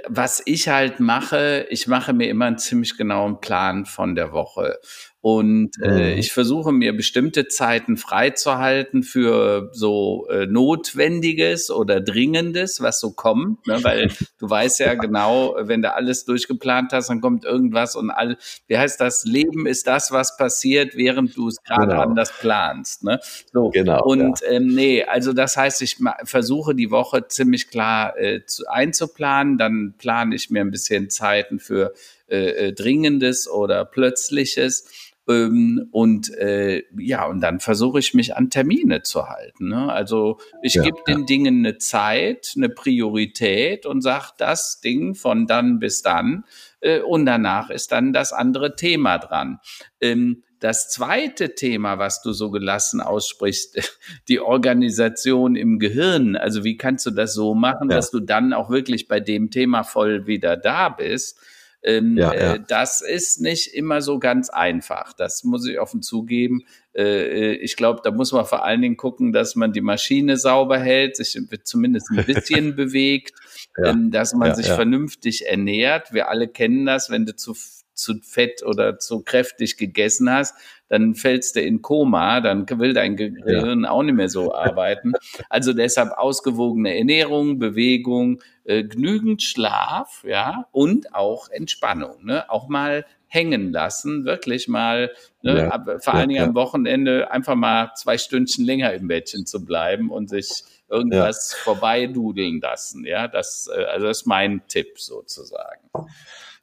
was ich halt mache, ich mache mir immer einen ziemlich genauen Plan von der Woche. Und äh, ich versuche mir bestimmte Zeiten freizuhalten für so äh, Notwendiges oder Dringendes, was so kommt, ne? weil du weißt ja genau, wenn du alles durchgeplant hast, dann kommt irgendwas und all, wie heißt das? Leben ist das, was passiert, während du es gerade genau. anders planst. Ne? So. Genau. Und ja. ähm, nee, also das heißt, ich versuche die Woche ziemlich klar äh, zu, einzuplanen, dann plane ich mir ein bisschen Zeiten für äh, äh Dringendes oder Plötzliches ähm, und äh, ja, und dann versuche ich mich an Termine zu halten. Ne? Also ich ja, gebe ja. den Dingen eine Zeit, eine Priorität und sage das Ding von dann bis dann. Äh, und danach ist dann das andere Thema dran. Ähm, das zweite Thema, was du so gelassen aussprichst, die Organisation im Gehirn. Also wie kannst du das so machen, ja. dass du dann auch wirklich bei dem Thema voll wieder da bist? Ähm, ja, ja. Äh, das ist nicht immer so ganz einfach. Das muss ich offen zugeben. Äh, äh ich glaube, da muss man vor allen Dingen gucken, dass man die Maschine sauber hält, sich zumindest ein bisschen bewegt, ja, ähm, dass man sich vernünftig ernährt. Wir alle kennen das, wenn du zu zu fett oder zu kräftig gegessen hast, dann fällst du in Koma, dann will dein Gehirn ja. auch nicht mehr so arbeiten. Also deshalb ausgewogene Ernährung, Bewegung, äh, genügend Schlaf, ja, und auch Entspannung, ne? Auch mal hängen lassen, wirklich mal, ne, ja, ab, vor allen Dingen ja. am Wochenende einfach mal zwei Stündchen länger im Bettchen zu bleiben und sich irgendwas ja. vorbeidudeln lassen. Ja, das, äh, also das ist mein Tipp sozusagen.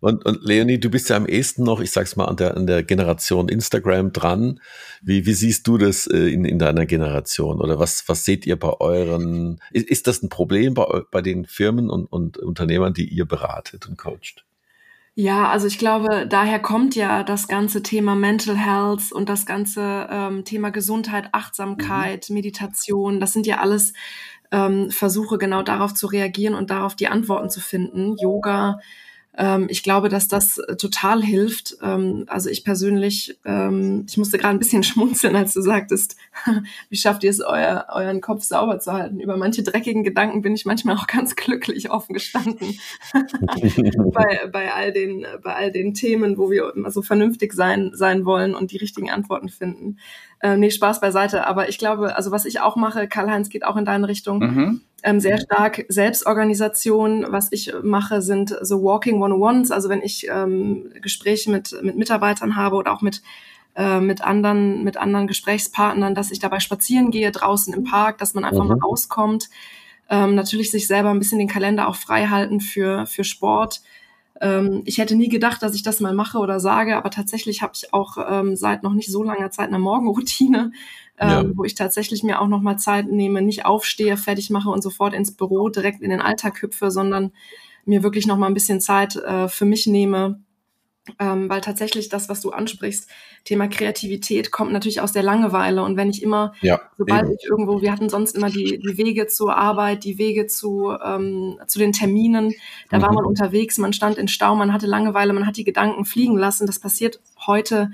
Und, und Leonie, du bist ja am ehesten noch, ich sag's mal, an der, an der Generation Instagram dran. Wie, wie siehst du das äh, in, in deiner Generation? Oder was, was seht ihr bei euren, ist, ist das ein Problem bei, bei den Firmen und, und Unternehmern, die ihr beratet und coacht? Ja, also ich glaube, daher kommt ja das ganze Thema Mental Health und das ganze ähm, Thema Gesundheit, Achtsamkeit, mhm. Meditation. Das sind ja alles ähm, Versuche, genau darauf zu reagieren und darauf die Antworten zu finden. Yoga, ähm, ich glaube, dass das äh, total hilft. Ähm, also ich persönlich, ähm, ich musste gerade ein bisschen schmunzeln, als du sagtest, wie schafft ihr es, euer, euren Kopf sauber zu halten? Über manche dreckigen Gedanken bin ich manchmal auch ganz glücklich offen gestanden. bei, bei, all den, bei all den Themen, wo wir immer so vernünftig sein, sein wollen und die richtigen Antworten finden. Äh, nee, Spaß beiseite. Aber ich glaube, also was ich auch mache, Karl-Heinz geht auch in deine Richtung. Mhm. Ähm, sehr stark Selbstorganisation. Was ich mache, sind so Walking One-on-Ones. Also wenn ich ähm, Gespräche mit, mit Mitarbeitern habe oder auch mit äh, mit anderen, mit anderen Gesprächspartnern, dass ich dabei spazieren gehe, draußen im Park, dass man einfach mhm. mal rauskommt. Ähm, natürlich sich selber ein bisschen den Kalender auch frei halten für, für Sport. Ähm, ich hätte nie gedacht, dass ich das mal mache oder sage, aber tatsächlich habe ich auch ähm, seit noch nicht so langer Zeit eine Morgenroutine, ähm, ja. wo ich tatsächlich mir auch noch mal Zeit nehme, nicht aufstehe, fertig mache und sofort ins Büro direkt in den Alltag hüpfe, sondern mir wirklich noch mal ein bisschen Zeit äh, für mich nehme, ähm, weil tatsächlich das, was du ansprichst, Thema Kreativität, kommt natürlich aus der Langeweile. Und wenn ich immer, ja, sobald eben. ich irgendwo, wir hatten sonst immer die, die Wege zur Arbeit, die Wege zu, ähm, zu den Terminen, da mhm. war man unterwegs, man stand in Stau, man hatte Langeweile, man hat die Gedanken fliegen lassen. Das passiert heute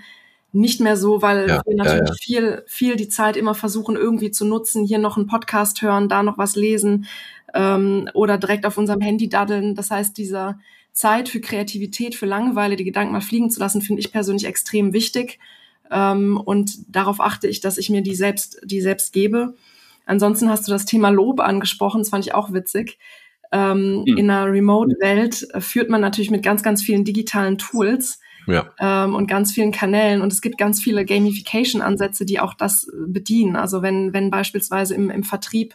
nicht mehr so, weil ja, wir natürlich ja, viel, viel die Zeit immer versuchen, irgendwie zu nutzen, hier noch einen Podcast hören, da noch was lesen ähm, oder direkt auf unserem Handy daddeln. Das heißt, dieser Zeit für Kreativität, für Langeweile, die Gedanken mal fliegen zu lassen, finde ich persönlich extrem wichtig. Ähm, und darauf achte ich, dass ich mir die selbst, die selbst gebe. Ansonsten hast du das Thema Lob angesprochen, das fand ich auch witzig. Ähm, mhm. In einer Remote-Welt äh, führt man natürlich mit ganz, ganz vielen digitalen Tools ja. ähm, und ganz vielen Kanälen. Und es gibt ganz viele Gamification-Ansätze, die auch das äh, bedienen. Also wenn, wenn beispielsweise im, im Vertrieb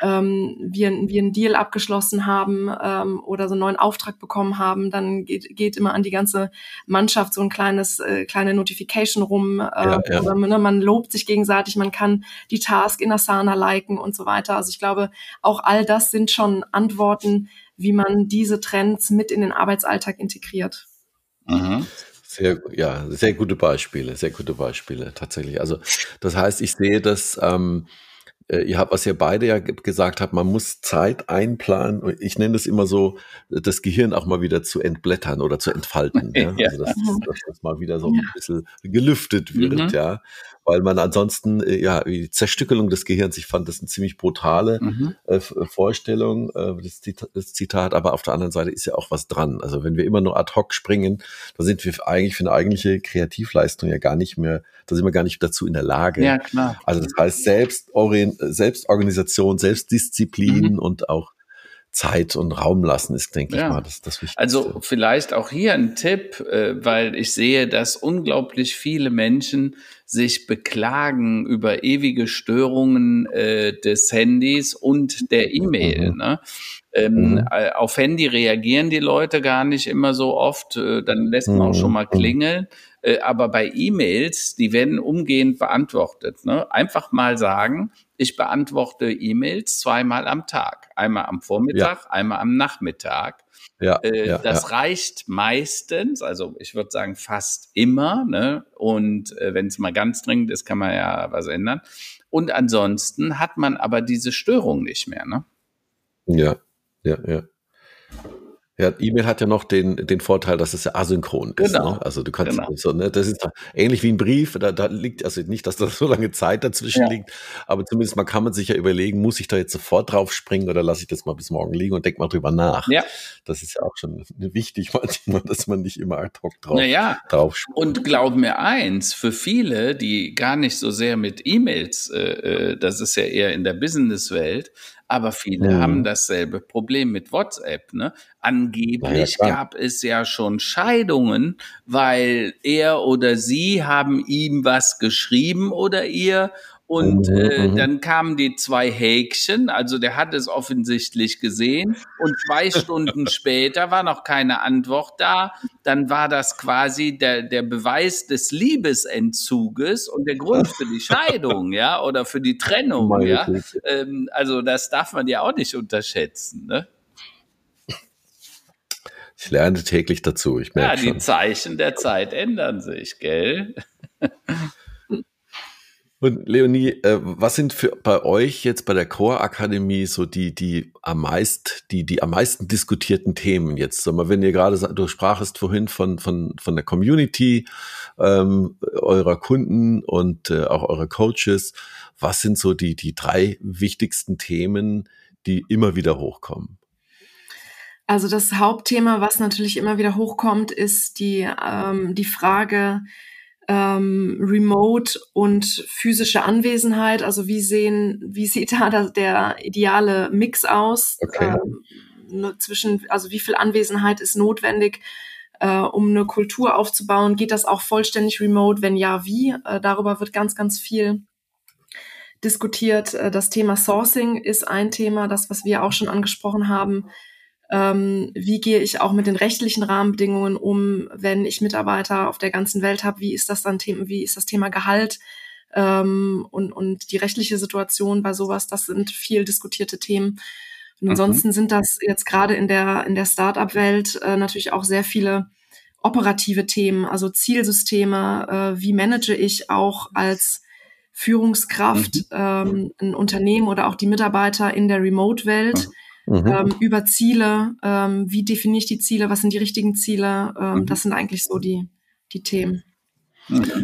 ähm, wir, wir einen Deal abgeschlossen haben ähm, oder so einen neuen Auftrag bekommen haben, dann geht, geht immer an die ganze Mannschaft so ein kleines äh, kleine Notification rum. Äh, ja, ja. Oder ne, man lobt sich gegenseitig, man kann die Task in Asana liken und so weiter. Also ich glaube, auch all das sind schon Antworten, wie man diese Trends mit in den Arbeitsalltag integriert. Mhm. Sehr, ja, sehr gute Beispiele, sehr gute Beispiele tatsächlich. Also das heißt, ich sehe das ähm, äh, ihr habt, was ihr beide ja gesagt habt, man muss Zeit einplanen. Ich nenne das immer so, das Gehirn auch mal wieder zu entblättern oder zu entfalten. ja? ja. Also dass, dass das mal wieder so ein bisschen gelüftet wird, mhm. ja. Weil man ansonsten, äh, ja, die Zerstückelung des Gehirns, ich fand das eine ziemlich brutale mhm. äh, Vorstellung, äh, das, das, Zitat, aber auf der anderen Seite ist ja auch was dran. Also wenn wir immer nur ad hoc springen, da sind wir eigentlich für eine eigentliche Kreativleistung ja gar nicht mehr, da sind wir gar nicht dazu in der Lage. Ja, klar. Also das heißt Selbstorient, Selbstorganisation, Selbstdisziplin mhm. und auch Zeit und Raum lassen ist, denke ja. ich mal, das, das Wichtigste. Also vielleicht auch hier ein Tipp, äh, weil ich sehe, dass unglaublich viele Menschen sich beklagen über ewige Störungen äh, des Handys und der E-Mail. Mhm. Ne? Ähm, mhm. Äh, auf Handy reagieren die Leute gar nicht immer so oft, äh, dann lässt man auch schon mal mhm. klingeln. Äh, aber bei E-Mails, die werden umgehend beantwortet. Ne? Einfach mal sagen, ich beantworte E-Mails zweimal am Tag. Einmal am Vormittag, ja. einmal am Nachmittag. Ja, äh, ja das ja. reicht meistens, also ich würde sagen fast immer. Ne? Und äh, wenn es mal ganz dringend ist, kann man ja was ändern. Und ansonsten hat man aber diese Störung nicht mehr. Ne? Ja, ja, ja. Ja, E-Mail hat ja noch den, den Vorteil, dass es ja asynchron ist. Genau. Ne? Also du kannst genau. so, ne, das ist ähnlich wie ein Brief, da, da liegt, also nicht, dass da so lange Zeit dazwischen ja. liegt, aber zumindest mal kann man sich ja überlegen, muss ich da jetzt sofort drauf springen oder lasse ich das mal bis morgen liegen und denk mal drüber nach. Ja. Das ist ja auch schon wichtig manchmal, dass man nicht immer ad hoc drauf, naja. drauf springt. Und glaub mir eins, für viele, die gar nicht so sehr mit E-Mails, äh, äh das ist ja eher in der Businesswelt, aber viele mhm. haben dasselbe Problem mit WhatsApp. Ne? Angeblich ja, gab es ja schon Scheidungen, weil er oder sie haben ihm was geschrieben oder ihr und mhm, äh, mhm. dann kamen die zwei Häkchen, also der hat es offensichtlich gesehen. Und zwei Stunden später war noch keine Antwort da. Dann war das quasi der, der Beweis des Liebesentzuges und der Grund für die Scheidung, ja, oder für die Trennung, Meine ja. Ähm, also das darf man ja auch nicht unterschätzen, ne? Ich lerne täglich dazu. Ich merke ja, die schon. Zeichen der Zeit ändern sich, gell? Und Leonie, äh, was sind für bei euch jetzt bei der Core Akademie so die die am meist die die am meisten diskutierten Themen jetzt? Sag wenn ihr gerade du sprachest vorhin von von von der Community ähm, eurer Kunden und äh, auch eurer Coaches, was sind so die die drei wichtigsten Themen, die immer wieder hochkommen? Also das Hauptthema, was natürlich immer wieder hochkommt, ist die ähm, die Frage ähm, Remote und physische Anwesenheit. Also wie sehen, wie sieht da der ideale Mix aus okay. ähm, zwischen, also wie viel Anwesenheit ist notwendig, äh, um eine Kultur aufzubauen? Geht das auch vollständig remote? Wenn ja, wie? Äh, darüber wird ganz, ganz viel diskutiert. Äh, das Thema Sourcing ist ein Thema, das, was wir auch schon angesprochen haben ähm, wie gehe ich auch mit den rechtlichen Rahmenbedingungen um, wenn ich Mitarbeiter auf der ganzen Welt habe, wie ist das dann Thema, wie ist das Thema Gehalt ähm, und, und die rechtliche Situation bei sowas, das sind viel diskutierte Themen. Und ansonsten mhm. sind das jetzt gerade in der, in der Startup-Welt äh, natürlich auch sehr viele operative Themen, also Zielsysteme, äh, wie manage ich auch als Führungskraft mhm. ähm, ein Unternehmen oder auch die Mitarbeiter in der Remote-Welt. Mhm mhm. ähm, über Ziele, ähm, wie definiere ich die Ziele, was sind die richtigen Ziele, ähm, mhm. das sind eigentlich so die, die Themen.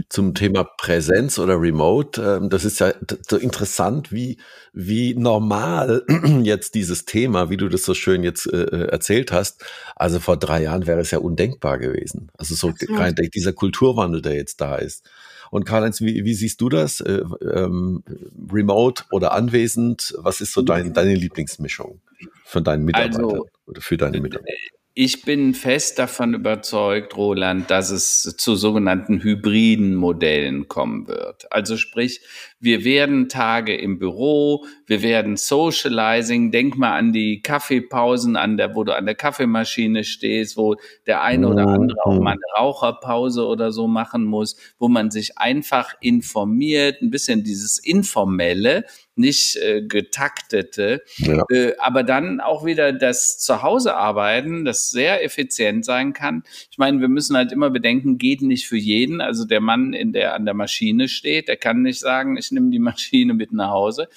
Zum Thema Präsenz oder Remote, ähm, das ist ja so interessant, wie, wie normal jetzt dieses Thema, wie du das so schön jetzt äh, äh, erzählt hast. Also vor drei Jahren wäre es ja undenkbar gewesen. Also so rein, dieser Kulturwandel, der jetzt da ist. Und Karl-Heinz, wie, wie siehst du das? Äh, ähm, remote oder anwesend? Was ist so dein, deine Lieblingsmischung für deinen Mitarbeiter also, oder für deine Mitarbeiter? Ich bin fest davon überzeugt, Roland, dass es zu sogenannten hybriden Modellen kommen wird. Also sprich, wir werden Tage im Büro, wir werden Socializing. Denk mal an die Kaffeepausen, an der, wo du an der Kaffeemaschine stehst, wo der eine oder andere auch mal eine Raucherpause oder so machen muss, wo man sich einfach informiert, ein bisschen dieses Informelle, nicht äh, getaktete, ja. äh, aber dann auch wieder das Zuhausearbeiten, das sehr effizient sein kann. Ich meine, wir müssen halt immer bedenken, geht nicht für jeden. Also der Mann, in der an der Maschine steht, der kann nicht sagen, ich nehme die Maschine mit nach Hause.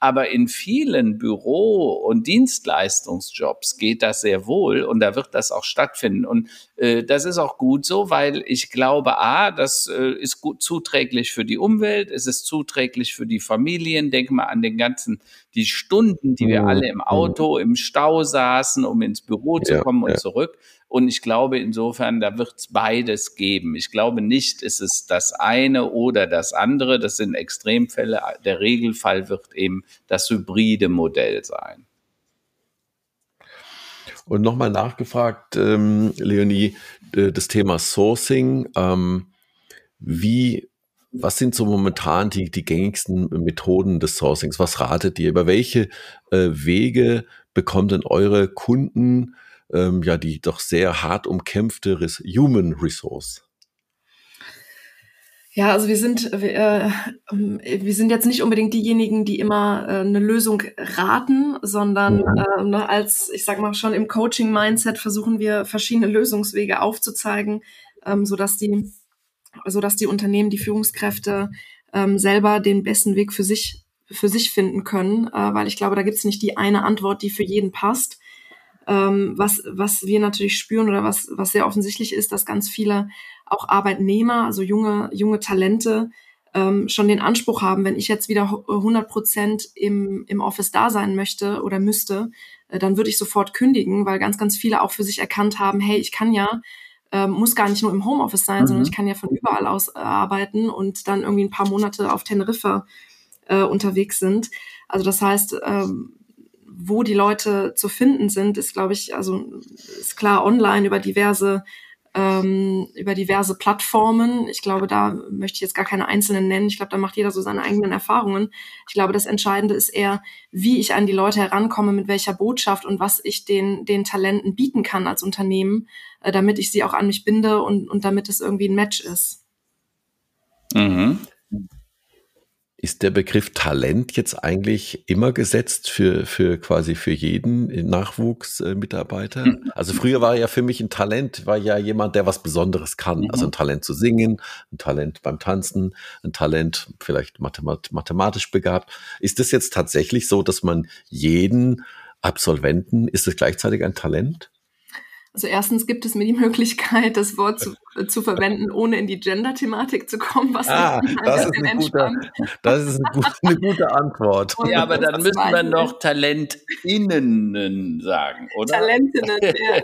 Aber in vielen Büro- und Dienstleistungsjobs geht das sehr wohl und da wird das auch stattfinden. Und äh, das ist auch gut so, weil ich glaube, a, das äh, ist gut zuträglich für die Umwelt, es ist zuträglich für die Familien. Denke mal an den ganzen, die Stunden, die wir mhm. alle im mhm. Auto, im Stau saßen, um ins Büro zu kommen und ja. zurück. Und ich glaube insofern, da wird es beides geben. Ich glaube nicht, ist es das eine oder das andere. Das sind Extremfälle. Der Regelfall wird eben das hybride Modell sein. Und nochmal nachgefragt, ähm, Leonie, das Thema Sourcing. Ähm, wie, was sind so momentan die, die gängigsten Methoden des Sourcings? Was ratet ihr? Über welche äh, Wege bekommen denn eure Kunden ähm, ja die doch sehr hart umkämpfte Res Human Resource? Ja, also wir sind wir, äh, wir sind jetzt nicht unbedingt diejenigen, die immer äh, eine Lösung raten, sondern äh, ne, als ich sag mal schon im Coaching Mindset versuchen wir verschiedene Lösungswege aufzuzeigen, ähm, so dass die so dass die Unternehmen, die Führungskräfte ähm, selber den besten Weg für sich für sich finden können, äh, weil ich glaube, da gibt es nicht die eine Antwort, die für jeden passt. Ähm, was, was wir natürlich spüren oder was, was sehr offensichtlich ist, dass ganz viele auch Arbeitnehmer, also junge, junge Talente, ähm, schon den Anspruch haben, wenn ich jetzt wieder 100 Prozent im, im Office da sein möchte oder müsste, äh, dann würde ich sofort kündigen, weil ganz, ganz viele auch für sich erkannt haben, hey, ich kann ja, äh, muss gar nicht nur im Homeoffice sein, mhm. sondern ich kann ja von überall aus äh, arbeiten und dann irgendwie ein paar Monate auf Teneriffa äh, unterwegs sind. Also das heißt, ähm, wo die Leute zu finden sind, ist, glaube ich, also ist klar online über diverse ähm, über diverse Plattformen. Ich glaube, da möchte ich jetzt gar keine einzelnen nennen. Ich glaube, da macht jeder so seine eigenen Erfahrungen. Ich glaube, das Entscheidende ist eher, wie ich an die Leute herankomme, mit welcher Botschaft und was ich den, den Talenten bieten kann als Unternehmen, äh, damit ich sie auch an mich binde und, und damit es irgendwie ein Match ist. Mhm. Ist der Begriff Talent jetzt eigentlich immer gesetzt für, für quasi für jeden Nachwuchsmitarbeiter? Hm. Also früher war ja für mich ein Talent, war ja jemand, der was Besonderes kann. Mhm. Also ein Talent zu singen, ein Talent beim Tanzen, ein Talent vielleicht mathemat mathematisch begabt. Ist das jetzt tatsächlich so, dass man jeden Absolventen, ist es gleichzeitig ein Talent? Also erstens gibt es mir die Möglichkeit, das Wort zu, äh, zu verwenden, ohne in die Gender-Thematik zu kommen, was ah, das ist, eine gute, das ist eine gute, eine gute Antwort. ja, aber dann müssen wir noch TalentInnen sagen, oder? Talentinnen, ja.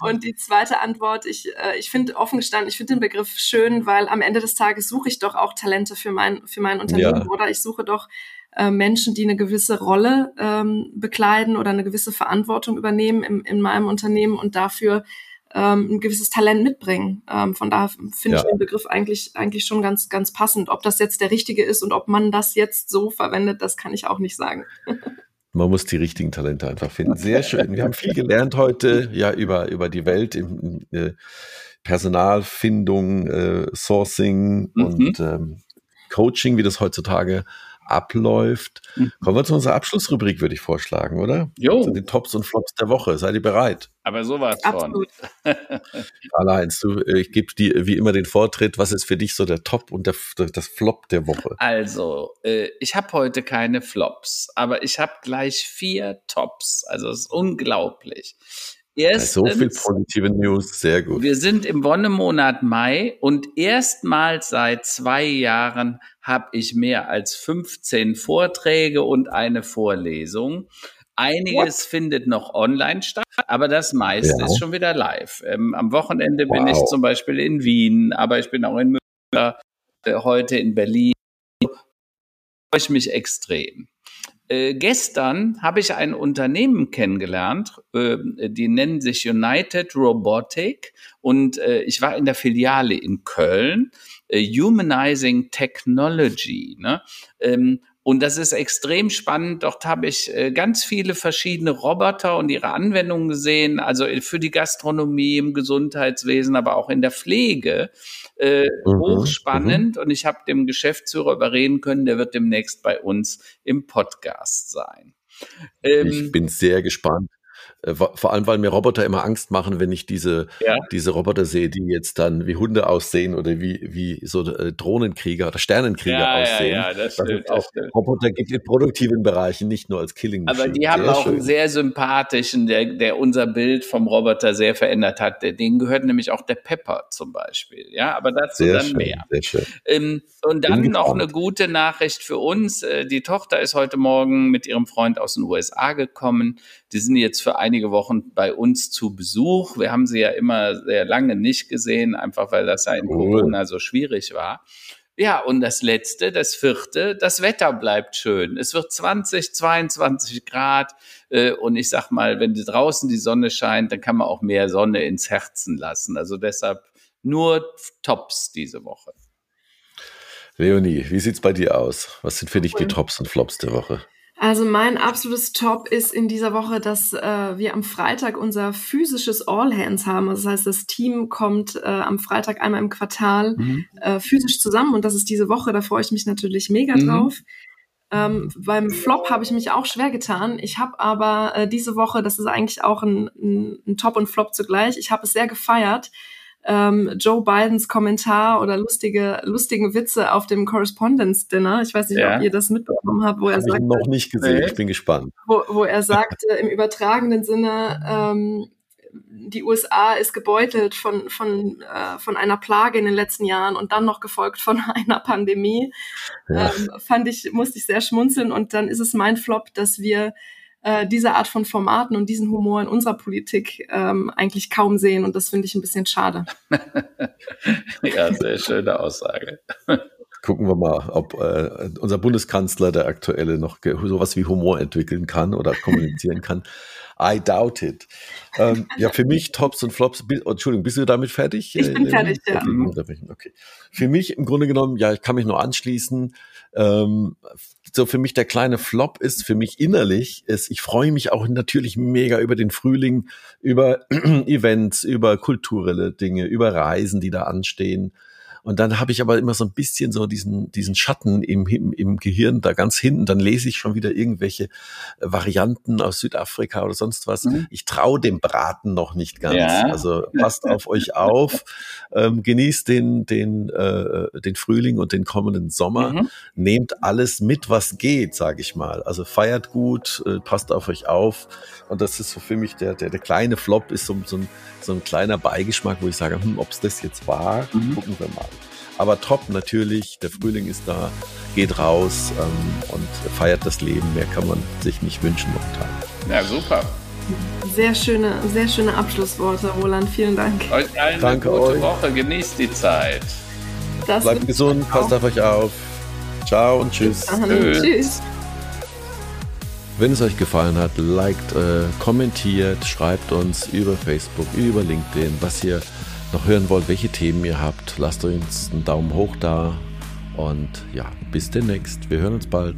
Und die zweite Antwort, ich, äh, ich finde offen gestanden, ich finde den Begriff schön, weil am Ende des Tages suche ich doch auch Talente für mein, für mein Unternehmen, ja. oder? Ich suche doch äh, Menschen, die eine gewisse Rolle ähm, bekleiden oder eine gewisse Verantwortung übernehmen im, in meinem Unternehmen und dafür ähm, ein gewisses Talent mitbringen. Ähm, von daher finde ja. ich den Begriff eigentlich, eigentlich schon ganz, ganz passend. Ob das jetzt der richtige ist und ob man das jetzt so verwendet, das kann ich auch nicht sagen. Man muss die richtigen Talente einfach finden. Sehr schön. Wir haben viel gelernt heute, ja, über, über die Welt im, äh, Personalfindung, äh, Sourcing mhm. und ähm, Coaching, wie das heutzutage abläuft. Mhm. Kommen wir zu unserer Abschlussrubrik, würde ich vorschlagen, oder? Jo. Zu den Tops und Flops der Woche. Seid ihr bereit? Aber sowas Absolut. von. Karl-Heinz, du, äh, ich gebe dir wie immer den Vortritt. Was ist für dich so der Top und der, das Flop der Woche? Also, äh, ich habe heute keine Flops, aber ich habe gleich vier Tops. Also, es ist unglaublich. Erstens, so viel positive News, sehr gut. Wir sind im Wonnemonat Mai und erstmals seit zwei Jahren habe ich mehr als 15 Vorträge und eine Vorlesung. Einiges What? findet noch online statt, aber das meiste ja. ist schon wieder live. Ähm, am Wochenende wow. bin ich zum Beispiel in Wien, aber ich bin auch in Münster, äh, heute in Berlin. Freue ich mich extrem. Äh, gestern habe ich ein Unternehmen kennengelernt, äh, die nennen sich United Robotic und äh, ich war in der Filiale in Köln, äh, Humanizing Technology. Ne? Ähm, und das ist extrem spannend. Dort habe ich äh, ganz viele verschiedene Roboter und ihre Anwendungen gesehen, also für die Gastronomie, im Gesundheitswesen, aber auch in der Pflege. Äh, mhm, hochspannend. Mhm. Und ich habe dem Geschäftsführer überreden können, der wird demnächst bei uns im Podcast sein. Ähm, ich bin sehr gespannt. Äh, vor allem, weil mir Roboter immer Angst machen, wenn ich diese, ja. diese Roboter sehe, die jetzt dann wie Hunde aussehen oder wie, wie so äh, Drohnenkrieger oder Sternenkrieger ja, aussehen. Ja, ja, das stimmt, das stimmt. Roboter gibt in produktiven Bereichen, nicht nur als Killing Aber die haben sehr auch schön. einen sehr sympathischen, der, der unser Bild vom Roboter sehr verändert hat. Den gehört nämlich auch der Pepper zum Beispiel. Ja, aber dazu sehr dann schön, mehr. Sehr schön. Ähm, und dann noch eine gute Nachricht für uns. Äh, die Tochter ist heute Morgen mit ihrem Freund aus den USA gekommen. Die sind jetzt für einige Wochen bei uns zu Besuch. Wir haben sie ja immer sehr lange nicht gesehen, einfach weil das ja in cool. Corona so schwierig war. Ja, und das letzte, das vierte, das Wetter bleibt schön. Es wird 20, 22 Grad. Äh, und ich sag mal, wenn draußen die Sonne scheint, dann kann man auch mehr Sonne ins Herzen lassen. Also deshalb nur Tops diese Woche. Leonie, wie sieht's bei dir aus? Was sind für dich die Tops und Flops der Woche? Also mein absolutes Top ist in dieser Woche, dass äh, wir am Freitag unser physisches All Hands haben. Also das heißt, das Team kommt äh, am Freitag einmal im Quartal mhm. äh, physisch zusammen und das ist diese Woche. Da freue ich mich natürlich mega mhm. drauf. Ähm, beim Flop habe ich mich auch schwer getan. Ich habe aber äh, diese Woche, das ist eigentlich auch ein, ein, ein Top und Flop zugleich, ich habe es sehr gefeiert, ähm, Joe Bidens Kommentar oder lustige, lustigen Witze auf dem Correspondence Dinner. Ich weiß nicht, ja. ob ihr das mitbekommen habt, wo er Hab sagt. Ich noch nicht gesehen, ich bin gespannt. Wo, wo er sagte, im übertragenen Sinne, ähm, die USA ist gebeutelt von, von, äh, von einer Plage in den letzten Jahren und dann noch gefolgt von einer Pandemie. Ja. Ähm, fand ich, musste ich sehr schmunzeln und dann ist es mein Flop, dass wir äh, diese Art von Formaten und diesen Humor in unserer Politik ähm, eigentlich kaum sehen. Und das finde ich ein bisschen schade. ja, sehr schöne Aussage. Gucken wir mal, ob äh, unser Bundeskanzler, der aktuelle, noch sowas wie Humor entwickeln kann oder kommunizieren kann. I doubt it. Ähm, ja, für mich Tops und Flops. Oh, Entschuldigung, bist du damit fertig? Ich bin fertig, ja. Okay. Für mich im Grunde genommen, ja, ich kann mich nur anschließen. Ähm, so für mich der kleine Flop ist für mich innerlich ist, ich freue mich auch natürlich mega über den Frühling, über Events, über kulturelle Dinge, über Reisen, die da anstehen. Und dann habe ich aber immer so ein bisschen so diesen, diesen Schatten im, im, im Gehirn da ganz hinten. Dann lese ich schon wieder irgendwelche Varianten aus Südafrika oder sonst was. Mhm. Ich traue dem Braten noch nicht ganz. Ja. Also passt auf euch auf, ähm, genießt den, den, äh, den Frühling und den kommenden Sommer. Mhm. Nehmt alles mit, was geht, sage ich mal. Also feiert gut, äh, passt auf euch auf. Und das ist so für mich der, der, der kleine Flop ist so, so, ein, so ein kleiner Beigeschmack, wo ich sage, hm, ob es das jetzt war, mhm. gucken wir mal. Aber top natürlich, der Frühling ist da, geht raus ähm, und feiert das Leben. Mehr kann man sich nicht wünschen momentan. Ja, super. Sehr schöne, sehr schöne Abschlussworte, Roland. Vielen Dank. Euch allen Danke eine gute euch. Woche. Genießt die Zeit. Das Bleibt gesund, passt auf euch auf. Ciao und tschüss. Tschüss. tschüss. Wenn es euch gefallen hat, liked, äh, kommentiert, schreibt uns über Facebook, über LinkedIn, was ihr noch hören wollt, welche Themen ihr habt. Lasst uns einen Daumen hoch da und ja, bis demnächst. Wir hören uns bald.